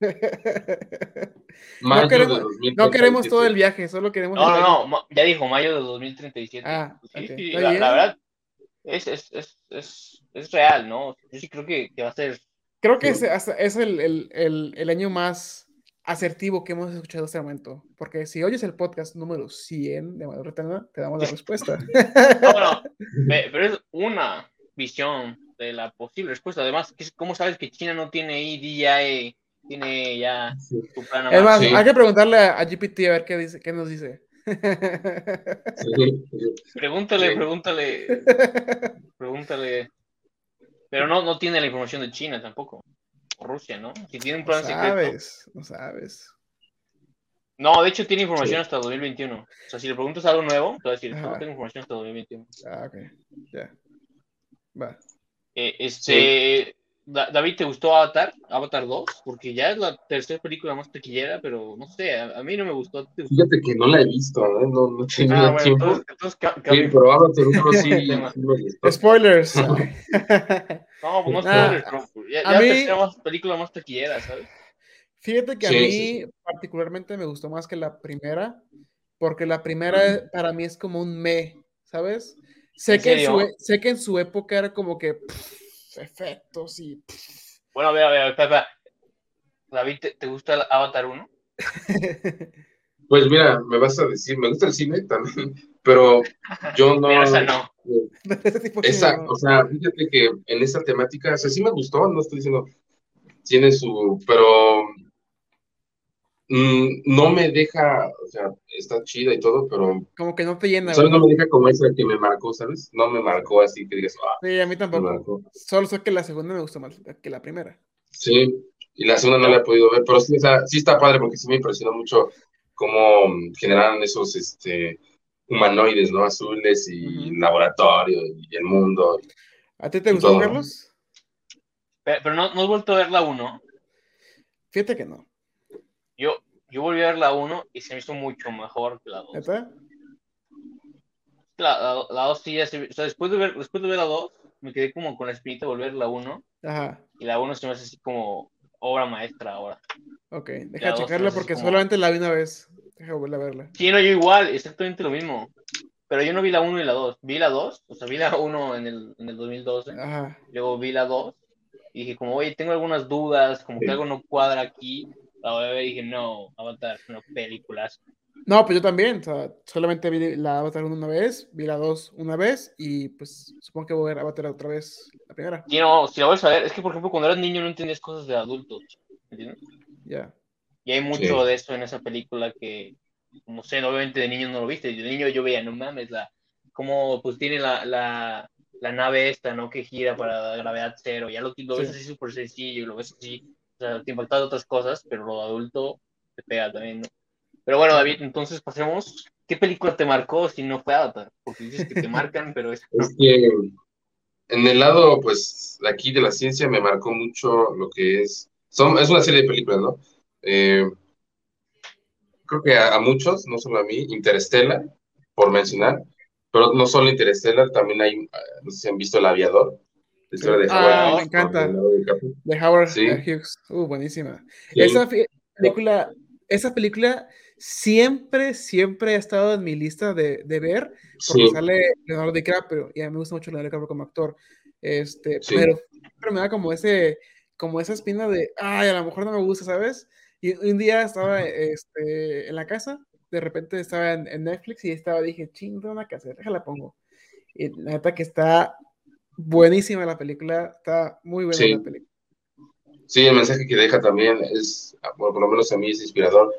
no queremos, no queremos todo el viaje, solo queremos. No, no, no, ya dijo mayo de 2037. Ah, sí, la, verdad, es, es, es, es, real, ¿no? Yo sí creo que, que va a ser. Creo que es, es el, el, el, año más asertivo que hemos escuchado hasta el momento. Porque si oyes el podcast número 100 de Maduro te damos la respuesta. no, no, pero es una visión de la posible respuesta. Además, ¿cómo sabes que China no tiene IDIA? tiene ya su plan Es más, hay que preguntarle a, GPT a ver qué, dice, qué nos dice. Pregúntale, pregúntale. Pregúntale. Pero no, no tiene la información de China tampoco. Rusia, ¿no? Si tiene un plan no sabes, No sabes. No, de hecho tiene información hasta 2021. O sea, si le preguntas algo nuevo, te va a decir, no, tengo información hasta 2021. Ah, ok. Ya. Va. Eh, este, David, ¿te gustó Avatar? Avatar 2? Porque ya es la tercera película más taquillera, pero no sé, a, mí no me gustó. Fíjate que no la he visto, ¿eh? no, no tengo ah, tiempo. Entonces, sí, pero Avatar 1 sí, Spoilers. no, pues no spoilers, pero ya, ya mí... tercera más, película más taquillera, ¿sabes? Fíjate que a mí particularmente me gustó más que la primera, porque la primera para mí es como un me, ¿sabes? Sé que, en su, e, sé que en su época era como que efectos y... Bueno, a ver, a ver, espera, David, ¿te, gusta el Avatar 1? Pues mira, me vas a decir, me gusta el cine también, pero yo no. esa no. Esa, o sea, fíjate que en esa temática, o sea, sí me gustó, no estoy diciendo, tiene su, pero Mm, no me deja, o sea, está chida y todo, pero. Como que no te llena. Solo no me deja como esa que me marcó, ¿sabes? No me marcó así que digas, ah. Sí, a mí tampoco. Solo sé que la segunda me gustó más que la primera. Sí, y la segunda no la he podido ver, pero sí, sí está padre porque sí me impresionó mucho cómo generan esos este, humanoides, ¿no? Azules y laboratorio y el mundo. ¿A ti te gustó, Carlos? Pero, no, no has vuelto a ver la uno. Fíjate que no. Yo, yo volví a ver la 1 y se me hizo mucho mejor que la 2. La, la, 2 sí ya se, o sea, después de ver, después de ver la 2, me quedé como con la espinita de volver la 1. Ajá. Y la 1 se me hace así como obra maestra ahora. Ok, deja de checarla porque solamente la vi una vez. Deja volver a verla. Sí, no, yo igual, exactamente lo mismo. Pero yo no vi la 1 y la 2. Vi la 2, o sea, vi la 1 en el, en el 2012. Ajá. Luego vi la 2 y dije como, oye, tengo algunas dudas, como que algo no cuadra aquí la voy a ver y dije, no, Avatar, no, películas. No, pues yo también, o sea, solamente vi la Avatar una vez, vi la 2 una vez y pues supongo que voy a ver Avatar otra vez la primera. Y no, si la vuelves a ver, es que por ejemplo cuando eras niño no entendías cosas de adultos, ¿entiendes? Ya. Y hay mucho de eso en esa película que, como sé, obviamente de niño no lo viste, de niño yo veía, no mames, la, como pues tiene la, la, la nave esta, ¿no? Que gira para gravedad cero, ya lo, lo ves así súper sencillo, lo ves así o sea, te impacta de otras cosas, pero lo adulto te pega también, ¿no? Pero bueno, David, entonces pasemos. ¿Qué película te marcó si no fue Avatar? Porque dices que te marcan, pero es. Es que en el lado, pues, aquí de la ciencia me marcó mucho lo que es. Son, es una serie de películas, ¿no? Eh, creo que a, muchos, no solo a mí, Interstellar, por mencionar, pero no solo Interstellar, también hay, no sé si han visto El Aviador. La de Ah, Howard. me encanta. De Howard Sí. Hughes. Uh, buenísima. Sí. Esa película, esa película siempre, siempre ha estado en mi lista de, de ver, porque Sí. sale Leonardo DiCaprio, y a mí me gusta mucho Leonardo DiCaprio como actor. Este, pero siempre me da como ese, como esa espina de, ay, a lo mejor no me gusta, ¿sabes? Y un día estaba este, en la casa, de repente estaba en, en Netflix y estaba, dije, ching, una hacer, déjala pongo. Y la neta que está buenísima la película, está muy buena Sí. la película. Sí, el mensaje que deja también es, bueno, por lo menos a mí es inspirador.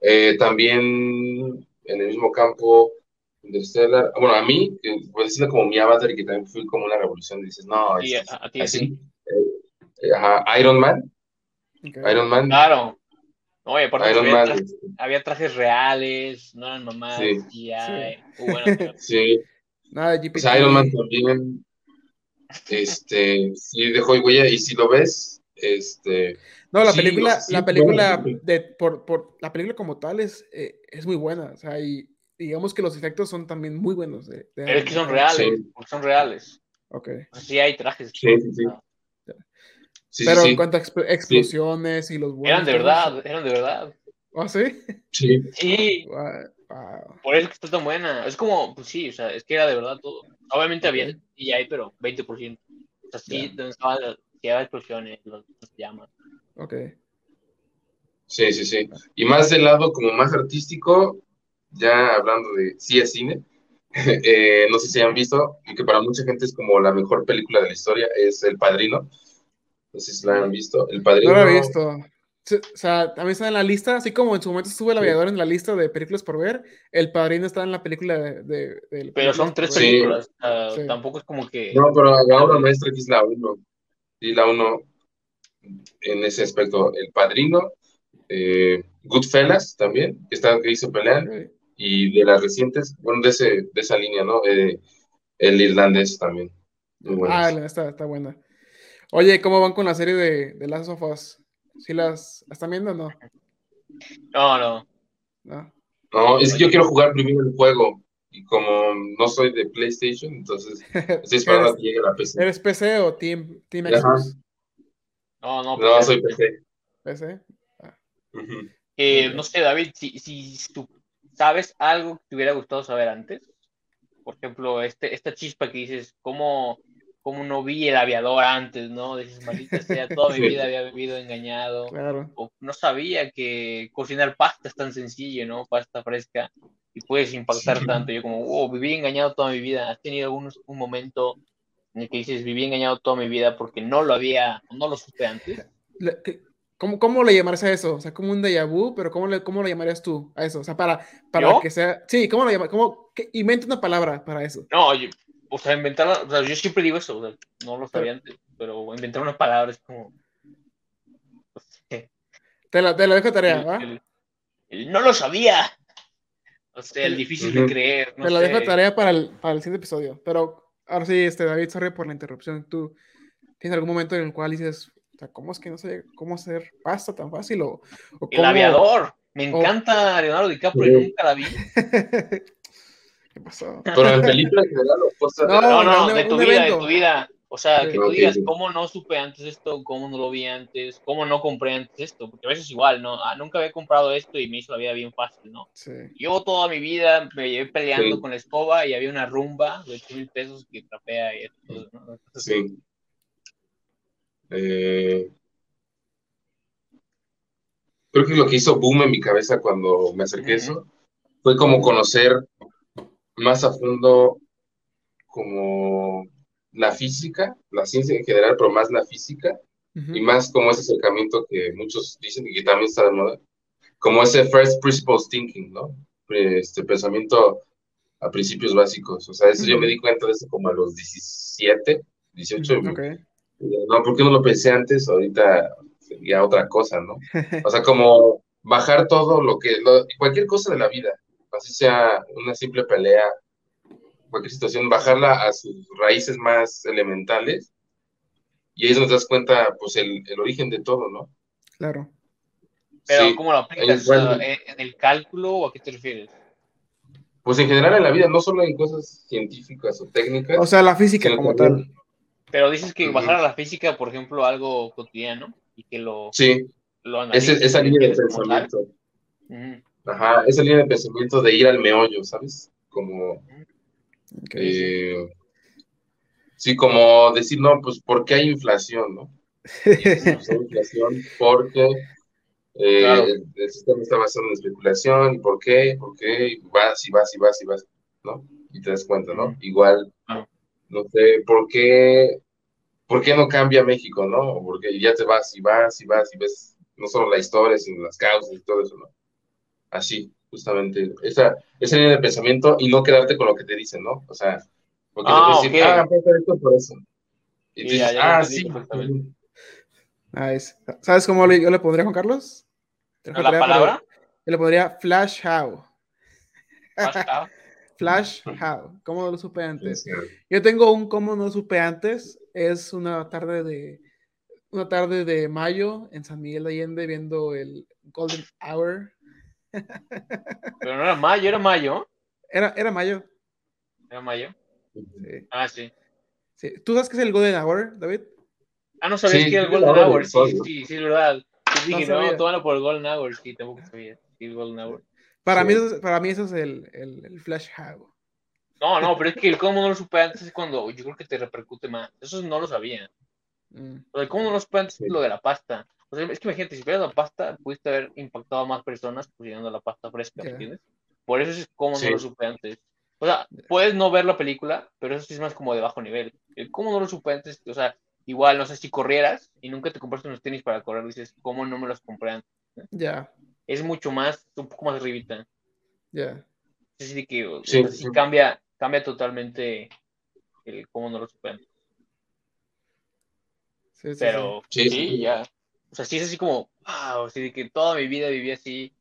Eh, también en el mismo campo, Interstellar, bueno, a mí, pues siendo como mi avatar y que también fui como una revolución, dices, no, Y a, es a ti así. Eh, ajá, Iron Man. Iron Man, Claro. No, y aparte Iron había, Man, trajes, había trajes reales, no eran mamás, Sí. y hay- bueno, pero- sí, Nada de o GPT. sea, Iron Man también, este, sí dejó huella, y si lo ves, este, No, la Sí, película, sí, la película de, por, por, la película como tal es, eh, es muy buena. O sea, y digamos que los efectos son también muy buenos. De, de pero es que son reales, Sí. porque son reales. Ok. Sí hay trajes. Sí, sí, sí. Ah, sí, Pero sí, en cuanto a exp- explosiones y los vuelos. Eran de verdad, eran de verdad. ¿Ah, sí? sí, Sí, Wow, wow. por eso que está tan buena. Es como, pues sí, o sea, es que era de verdad todo. Obviamente había Ok. CGI, pero 20%. O sea, sí, donde estaban las explosiones, los, los llamas. Ok. Sí, sí, sí. Y más del lado como más artístico, ya hablando de sí es cine, eh, no sé si han visto, y que para mucha gente es como la mejor película de la historia, es El Padrino. No sé si la han visto. El Padrino. No lo he visto. O sea, también está en la lista, así como en su momento estuvo El Aviador en la lista de películas por ver, El Padrino está en la película de... de- de Pero son tres películas. Sí. Sí. Tampoco es como que. No, pero la obra maestra que es la 1. Y la 1 en ese aspecto. El Padrino, eh, Goodfellas también, que, está, que hizo Pelean, Ok. y de las recientes, bueno, de, ese, de esa línea, ¿no? Eh, el irlandés también. Muy. Ah, está, está buena. Oye, ¿cómo van con la serie de, de Last of Us? ¿Sí las, las están viendo o no? No, no. ¿No? No, es que yo quiero jugar primero el juego. Y como no soy de PlayStation, entonces estoy esperando a ¿Eres, que llegue la PC. eres PC o Team, team. Xbox? No, no. No, pues, soy PC. PC. Ujú. eh, no sé, David, si, si tú sabes algo que te hubiera gustado saber antes. Por ejemplo, este, esta chispa que dices, ¿cómo, cómo no vi el aviador antes, no? Dices, maldita sea, toda mi vida había vivido engañado. Claro. o no sabía que cocinar pasta es tan sencillo, ¿no? Pasta fresca y puedes impactar Sí. tanto. Yo como, oh, viví engañado toda mi vida. ¿Has tenido algún un momento en el que dices, viví engañado toda mi vida porque no lo había, no lo supe antes? Le- ¿qué- ¿Cómo, ¿Cómo le llamarías a eso? O sea, como un déjà vu, pero ¿cómo le, cómo le llamarías tú a eso? O sea, para, para ¿Yo? que sea... Sí, ¿cómo lo que- inventa una palabra para eso. No, yo- o sea, inventar, o sea, yo siempre digo eso, o sea, no lo sabía antes, pero inventar una palabra es como... sé, Te la, te la dejo de tarea, el- ¿va? el- el no lo sabía. O sea, el difícil de creer. No te la dejo tarea para el, para el siguiente episodio. Pero ahora sí, este, David, sorry por la interrupción. ¿Tú tienes algún momento en el cual dices, o sea, ¿cómo es que no sé cómo hacer pasta tan fácil? O, o El cómo- aviador. Me Oh. encanta Leonardo DiCaprio, Sí. nunca la vi. ¿Qué pasó? Pero en película en general o cosas No, No, no, de tu vida, de tu vida. O sea, Sí. que tú digas, sí. ¿cómo no supe antes esto? ¿Cómo no lo vi antes? ¿Cómo no compré antes esto? Porque a veces igual, ¿no? Ah, nunca había comprado esto y me hizo la vida bien fácil, ¿no? Sí. Yo toda mi vida me llevé peleando Sí. con la escoba y había una rumba de 8 mil pesos que trapea y esto, ¿no? Sí. Eh, creo que lo que hizo boom en mi cabeza cuando me acerqué a eso fue como conocer más a fondo como la física, la ciencia en general, pero más la física y más como ese acercamiento que muchos dicen y que también está de moda, como ese first principles thinking, ¿no? Este pensamiento a principios básicos. O sea, eso yo me di cuenta de eso como a los 17, 18. Ok. No, ¿por qué no lo pensé antes? Ahorita sería otra cosa, ¿no? O sea, como bajar todo lo que, lo- cualquier cosa de la vida, así sea una simple pelea, cualquier situación, bajarla a sus raíces más elementales. Y ahí es donde te das cuenta, pues, el, el origen de todo, ¿no? Claro. Pero Sí. ¿cómo lo aplicas? Igual. ¿en el cálculo o a qué te refieres? Pues en general en la vida, no solo en cosas científicas o técnicas, O sea, la física como también. tal. Pero dices que bajar a la física, por ejemplo, algo cotidiano y que lo, Sí, lo ese- analices esa y lo línea de como tal. Ajá, esa línea de pensamiento de ir al meollo, ¿sabes? Como, eh, sí, como decir, no, pues, ¿por qué hay inflación, no? Pues hay inflación porque eh, Claro. el, el sistema está basado en especulación, ¿y por qué? ¿Por qué? Vas y vas y vas y vas, ¿no? Y te das cuenta, ¿no? Igual, Claro. no sé, ¿por qué, por qué no cambia México, no? Porque ya te vas y vas y vas y ves no solo la historia, sino las causas y todo eso, ¿no? Así, justamente, esa, esa línea de pensamiento y no quedarte con lo que te dicen, ¿no? O sea, porque te Ah, decir, ok. ah, pasa esto por eso. Y dices, ah, sí. Nice. ¿Sabes cómo yo le pondría, Juan Carlos? Te lo ¿La palabra? Yo le pondría Flash How. Hashtag. Flash How. ¿Cómo no lo supe Sí, antes? sí. Yo tengo un cómo no lo supe antes. Es una tarde de una tarde de mayo en San Miguel de Allende viendo el Golden Hour. Pero no era mayo, era mayo. Era, era mayo. Era mayo. Sí, Ah, sí. sí. ¿Tú sabes qué es el Golden Hour, David? Ah, no sabías Sí, que era el Golden Hour. Sí, sí, ¿no? sí, sí, es verdad. Yo dije, no, sabía. tómalo por el Golden Hour. Sí, tampoco sabía. Sí, el Golden Hour. Para, Sí. mí, eso es, para mí eso es el, el, el Flash How. No, no, pero es que el cómo no lo supe antes es cuando yo creo que te repercute más. Eso no lo sabía. Mm, O sea, el cómo no lo supe antes es lo de la pasta. O sea, es que imagínate, si fuera la pasta, pudiste haber impactado a más personas cocinando la pasta fresca, ¿me Ya. entiendes? Por eso es como Sí. no lo supe antes. O sea, puedes no ver la película, pero eso sí es más como de bajo nivel. El cómo no lo supe antes, o sea, igual, no sé, si corrieras y nunca te compraste unos tenis para correr, dices, ¿cómo no me los compré antes? Ya, Es mucho más, un poco más arribita. ya. Es decir, que o Sí, sea, sí sí. cambia, cambia totalmente el cómo no lo supe antes. Sí, sí, Pero Sí, sí, sí. ya. O sea, sí es así como, wow, así de que toda mi vida viví así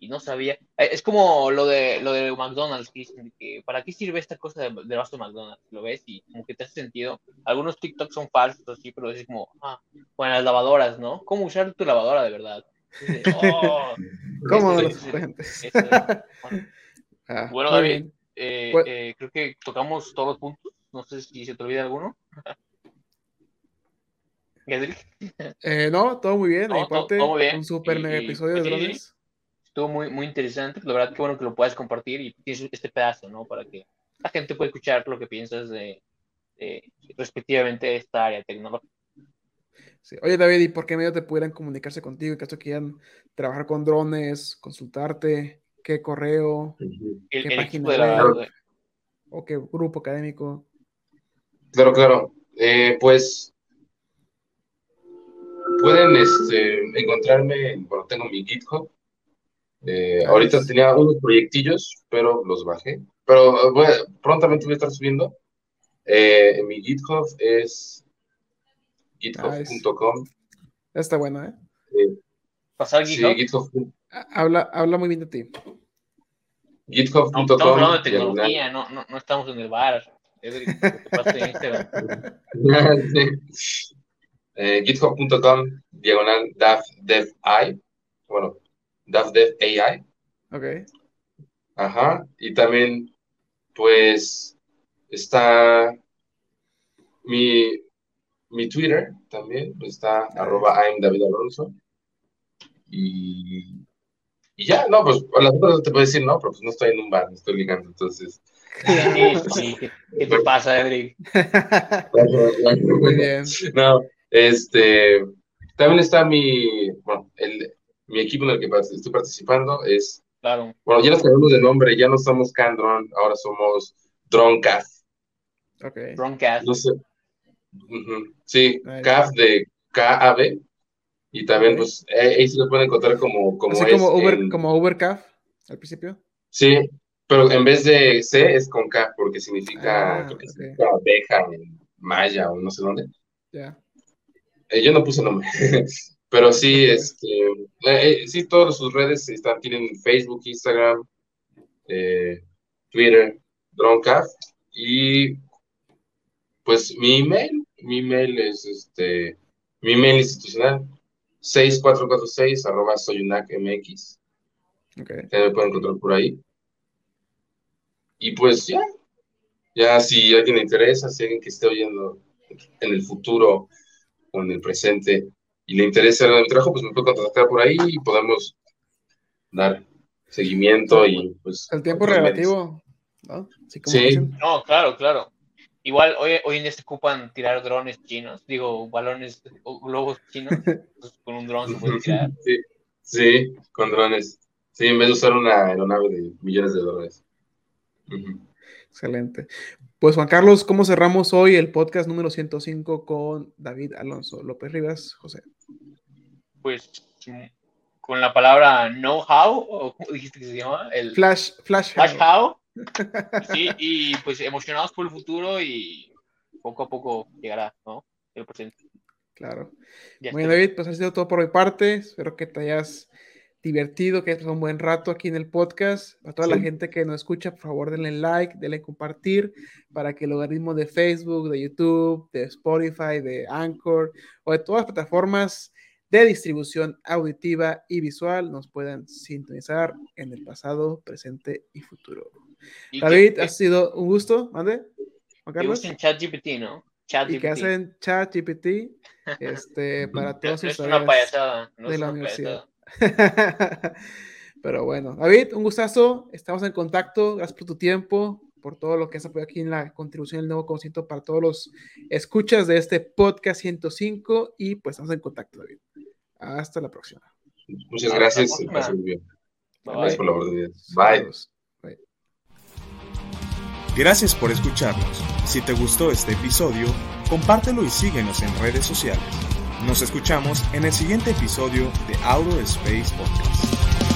y no sabía. Eh, Es como lo de lo de McDonald's, que dicen que ¿para qué sirve esta cosa de, de vaso de McDonald's? Lo ves y como que te hace sentido. Algunos TikToks son falsos, así, pero es como, ah, bueno, las lavadoras, ¿no? ¿Cómo usar tu lavadora de verdad? Dices, oh, ¿Cómo no Ese- lo ese- supe antes? ese- bueno, Ah, Bueno, David. eh, Pues- eh, creo que tocamos todos los puntos. No sé si se te olvida alguno. Eh, no, todo muy bien. No, todo- parte, todo muy bien. un super Y- mega y- episodio de sí. drones. estuvo muy, muy interesante. La verdad, que bueno que lo puedas compartir y tienes este pedazo, ¿no? Para que la gente pueda escuchar lo que piensas de, de respectivamente esta área tecnológica. Sí. Oye, David, ¿y por qué medio te pudieran comunicarse contigo en caso que quieran trabajar con drones, consultarte? ¿Qué correo ¿Qué el página de la. web? o qué grupo académico? Claro, claro. Eh, pues pueden este, encontrarme, en- bueno, tengo mi GitHub. Eh, Nice. ahorita tenía unos proyectillos, pero los bajé. Pero eh, prontamente voy a estar subiendo. Eh, mi GitHub es github.com. Está bueno, ¿eh? Eh, pasar sí, GitHub. github- Ha- Habla, habla muy bien de ti. No, estamos hablando de github.com. tecnología, no, no, no estamos en el bar. Que pasa en Instagram. Sí. Eh, github.com diagonal davdevi. Bueno, davdev.ai. Ok. Ajá. Y también, pues, está mi, mi Twitter también. Está Nice. arroba I'm David Alonso. Y, y ya, no, pues las otras te puedo decir, no, pero pues no estoy en un bar, no estoy ligando, entonces. Sí, sí, ¿qué, qué te pasa, Edric? muy bien. No, este, también está mi, bueno, el, mi equipo en el que estoy participando es, Claro. bueno, ya nos cambiamos de nombre, ya no somos Candron, ahora somos Droncast, Ok. Broncast. no sé, ujú, sí, Nice. CAF de KAB, y también, pues, eh, ahí se lo pueden encontrar como, como Así es como Uber, en- como Ubercaf al principio. sí, pero en vez de C es con K, porque significa, Ah, creo que ok. significa abeja en maya o no sé dónde. Ya. Eh, yo no puse nombre, pero sí, este, eh, eh, sí, todas sus redes están, tienen Facebook, Instagram, Twitter, Droncast, y pues mi email, mi email es este, mi email institucional, 6446 arroba soyunacmx, Ok. que me pueden encontrar por ahí. Y pues ya, ya si alguien le interesa, si alguien que esté oyendo en el futuro o en el presente y le interesa el trabajo, pues me puede contactar por ahí y podemos dar seguimiento y pues... El tiempo relativo, ¿no? sí. No, claro, claro. Igual hoy, hoy en día se ocupan tirar drones chinos, digo, balones o globos chinos, pues, con un dron se puede tirar. Sí, sí, con drones. Sí, en vez de usar una aeronave de millones de dólares. Excelente. Pues Juan Carlos, ¿cómo cerramos hoy el podcast número 105 con David Alonso López Rivas, José? Pues con la palabra know-how, o cómo dijiste que se llama? El flash, flash, flash how. Sí, y pues emocionados por el futuro y poco a poco llegará, ¿no? El presente. Claro. Bueno, David, pues ha sido todo por mi parte. Espero que te hayas divertido, que pasado un buen rato aquí en el podcast. A toda la gente que nos escucha, por favor, denle like, denle compartir para que el logaritmo de Facebook, de YouTube, de Spotify, de Anchor o de todas las plataformas de distribución auditiva y visual nos puedan sintonizar en el pasado, presente y futuro. David, ha sido un gusto, ¿mande? Juan Carlos. en ChatGPT, ¿no? Chat y que hacen ChatGPT este, para todos sus es una payasada, no de la universidad. Pero bueno, David, un gustazo. Estamos en contacto. Gracias por tu tiempo, por todo lo que has apoyado aquí en la contribución del nuevo conocimiento para todos los escuchas de este podcast 105. Y pues estamos en contacto, David. Hasta la próxima. Muchas gracias. Gracias por la oportunidad. Bye. Gracias por escucharnos. Si te gustó este episodio, compártelo y síguenos en redes sociales. Nos escuchamos en el siguiente episodio de Outer Space Podcast.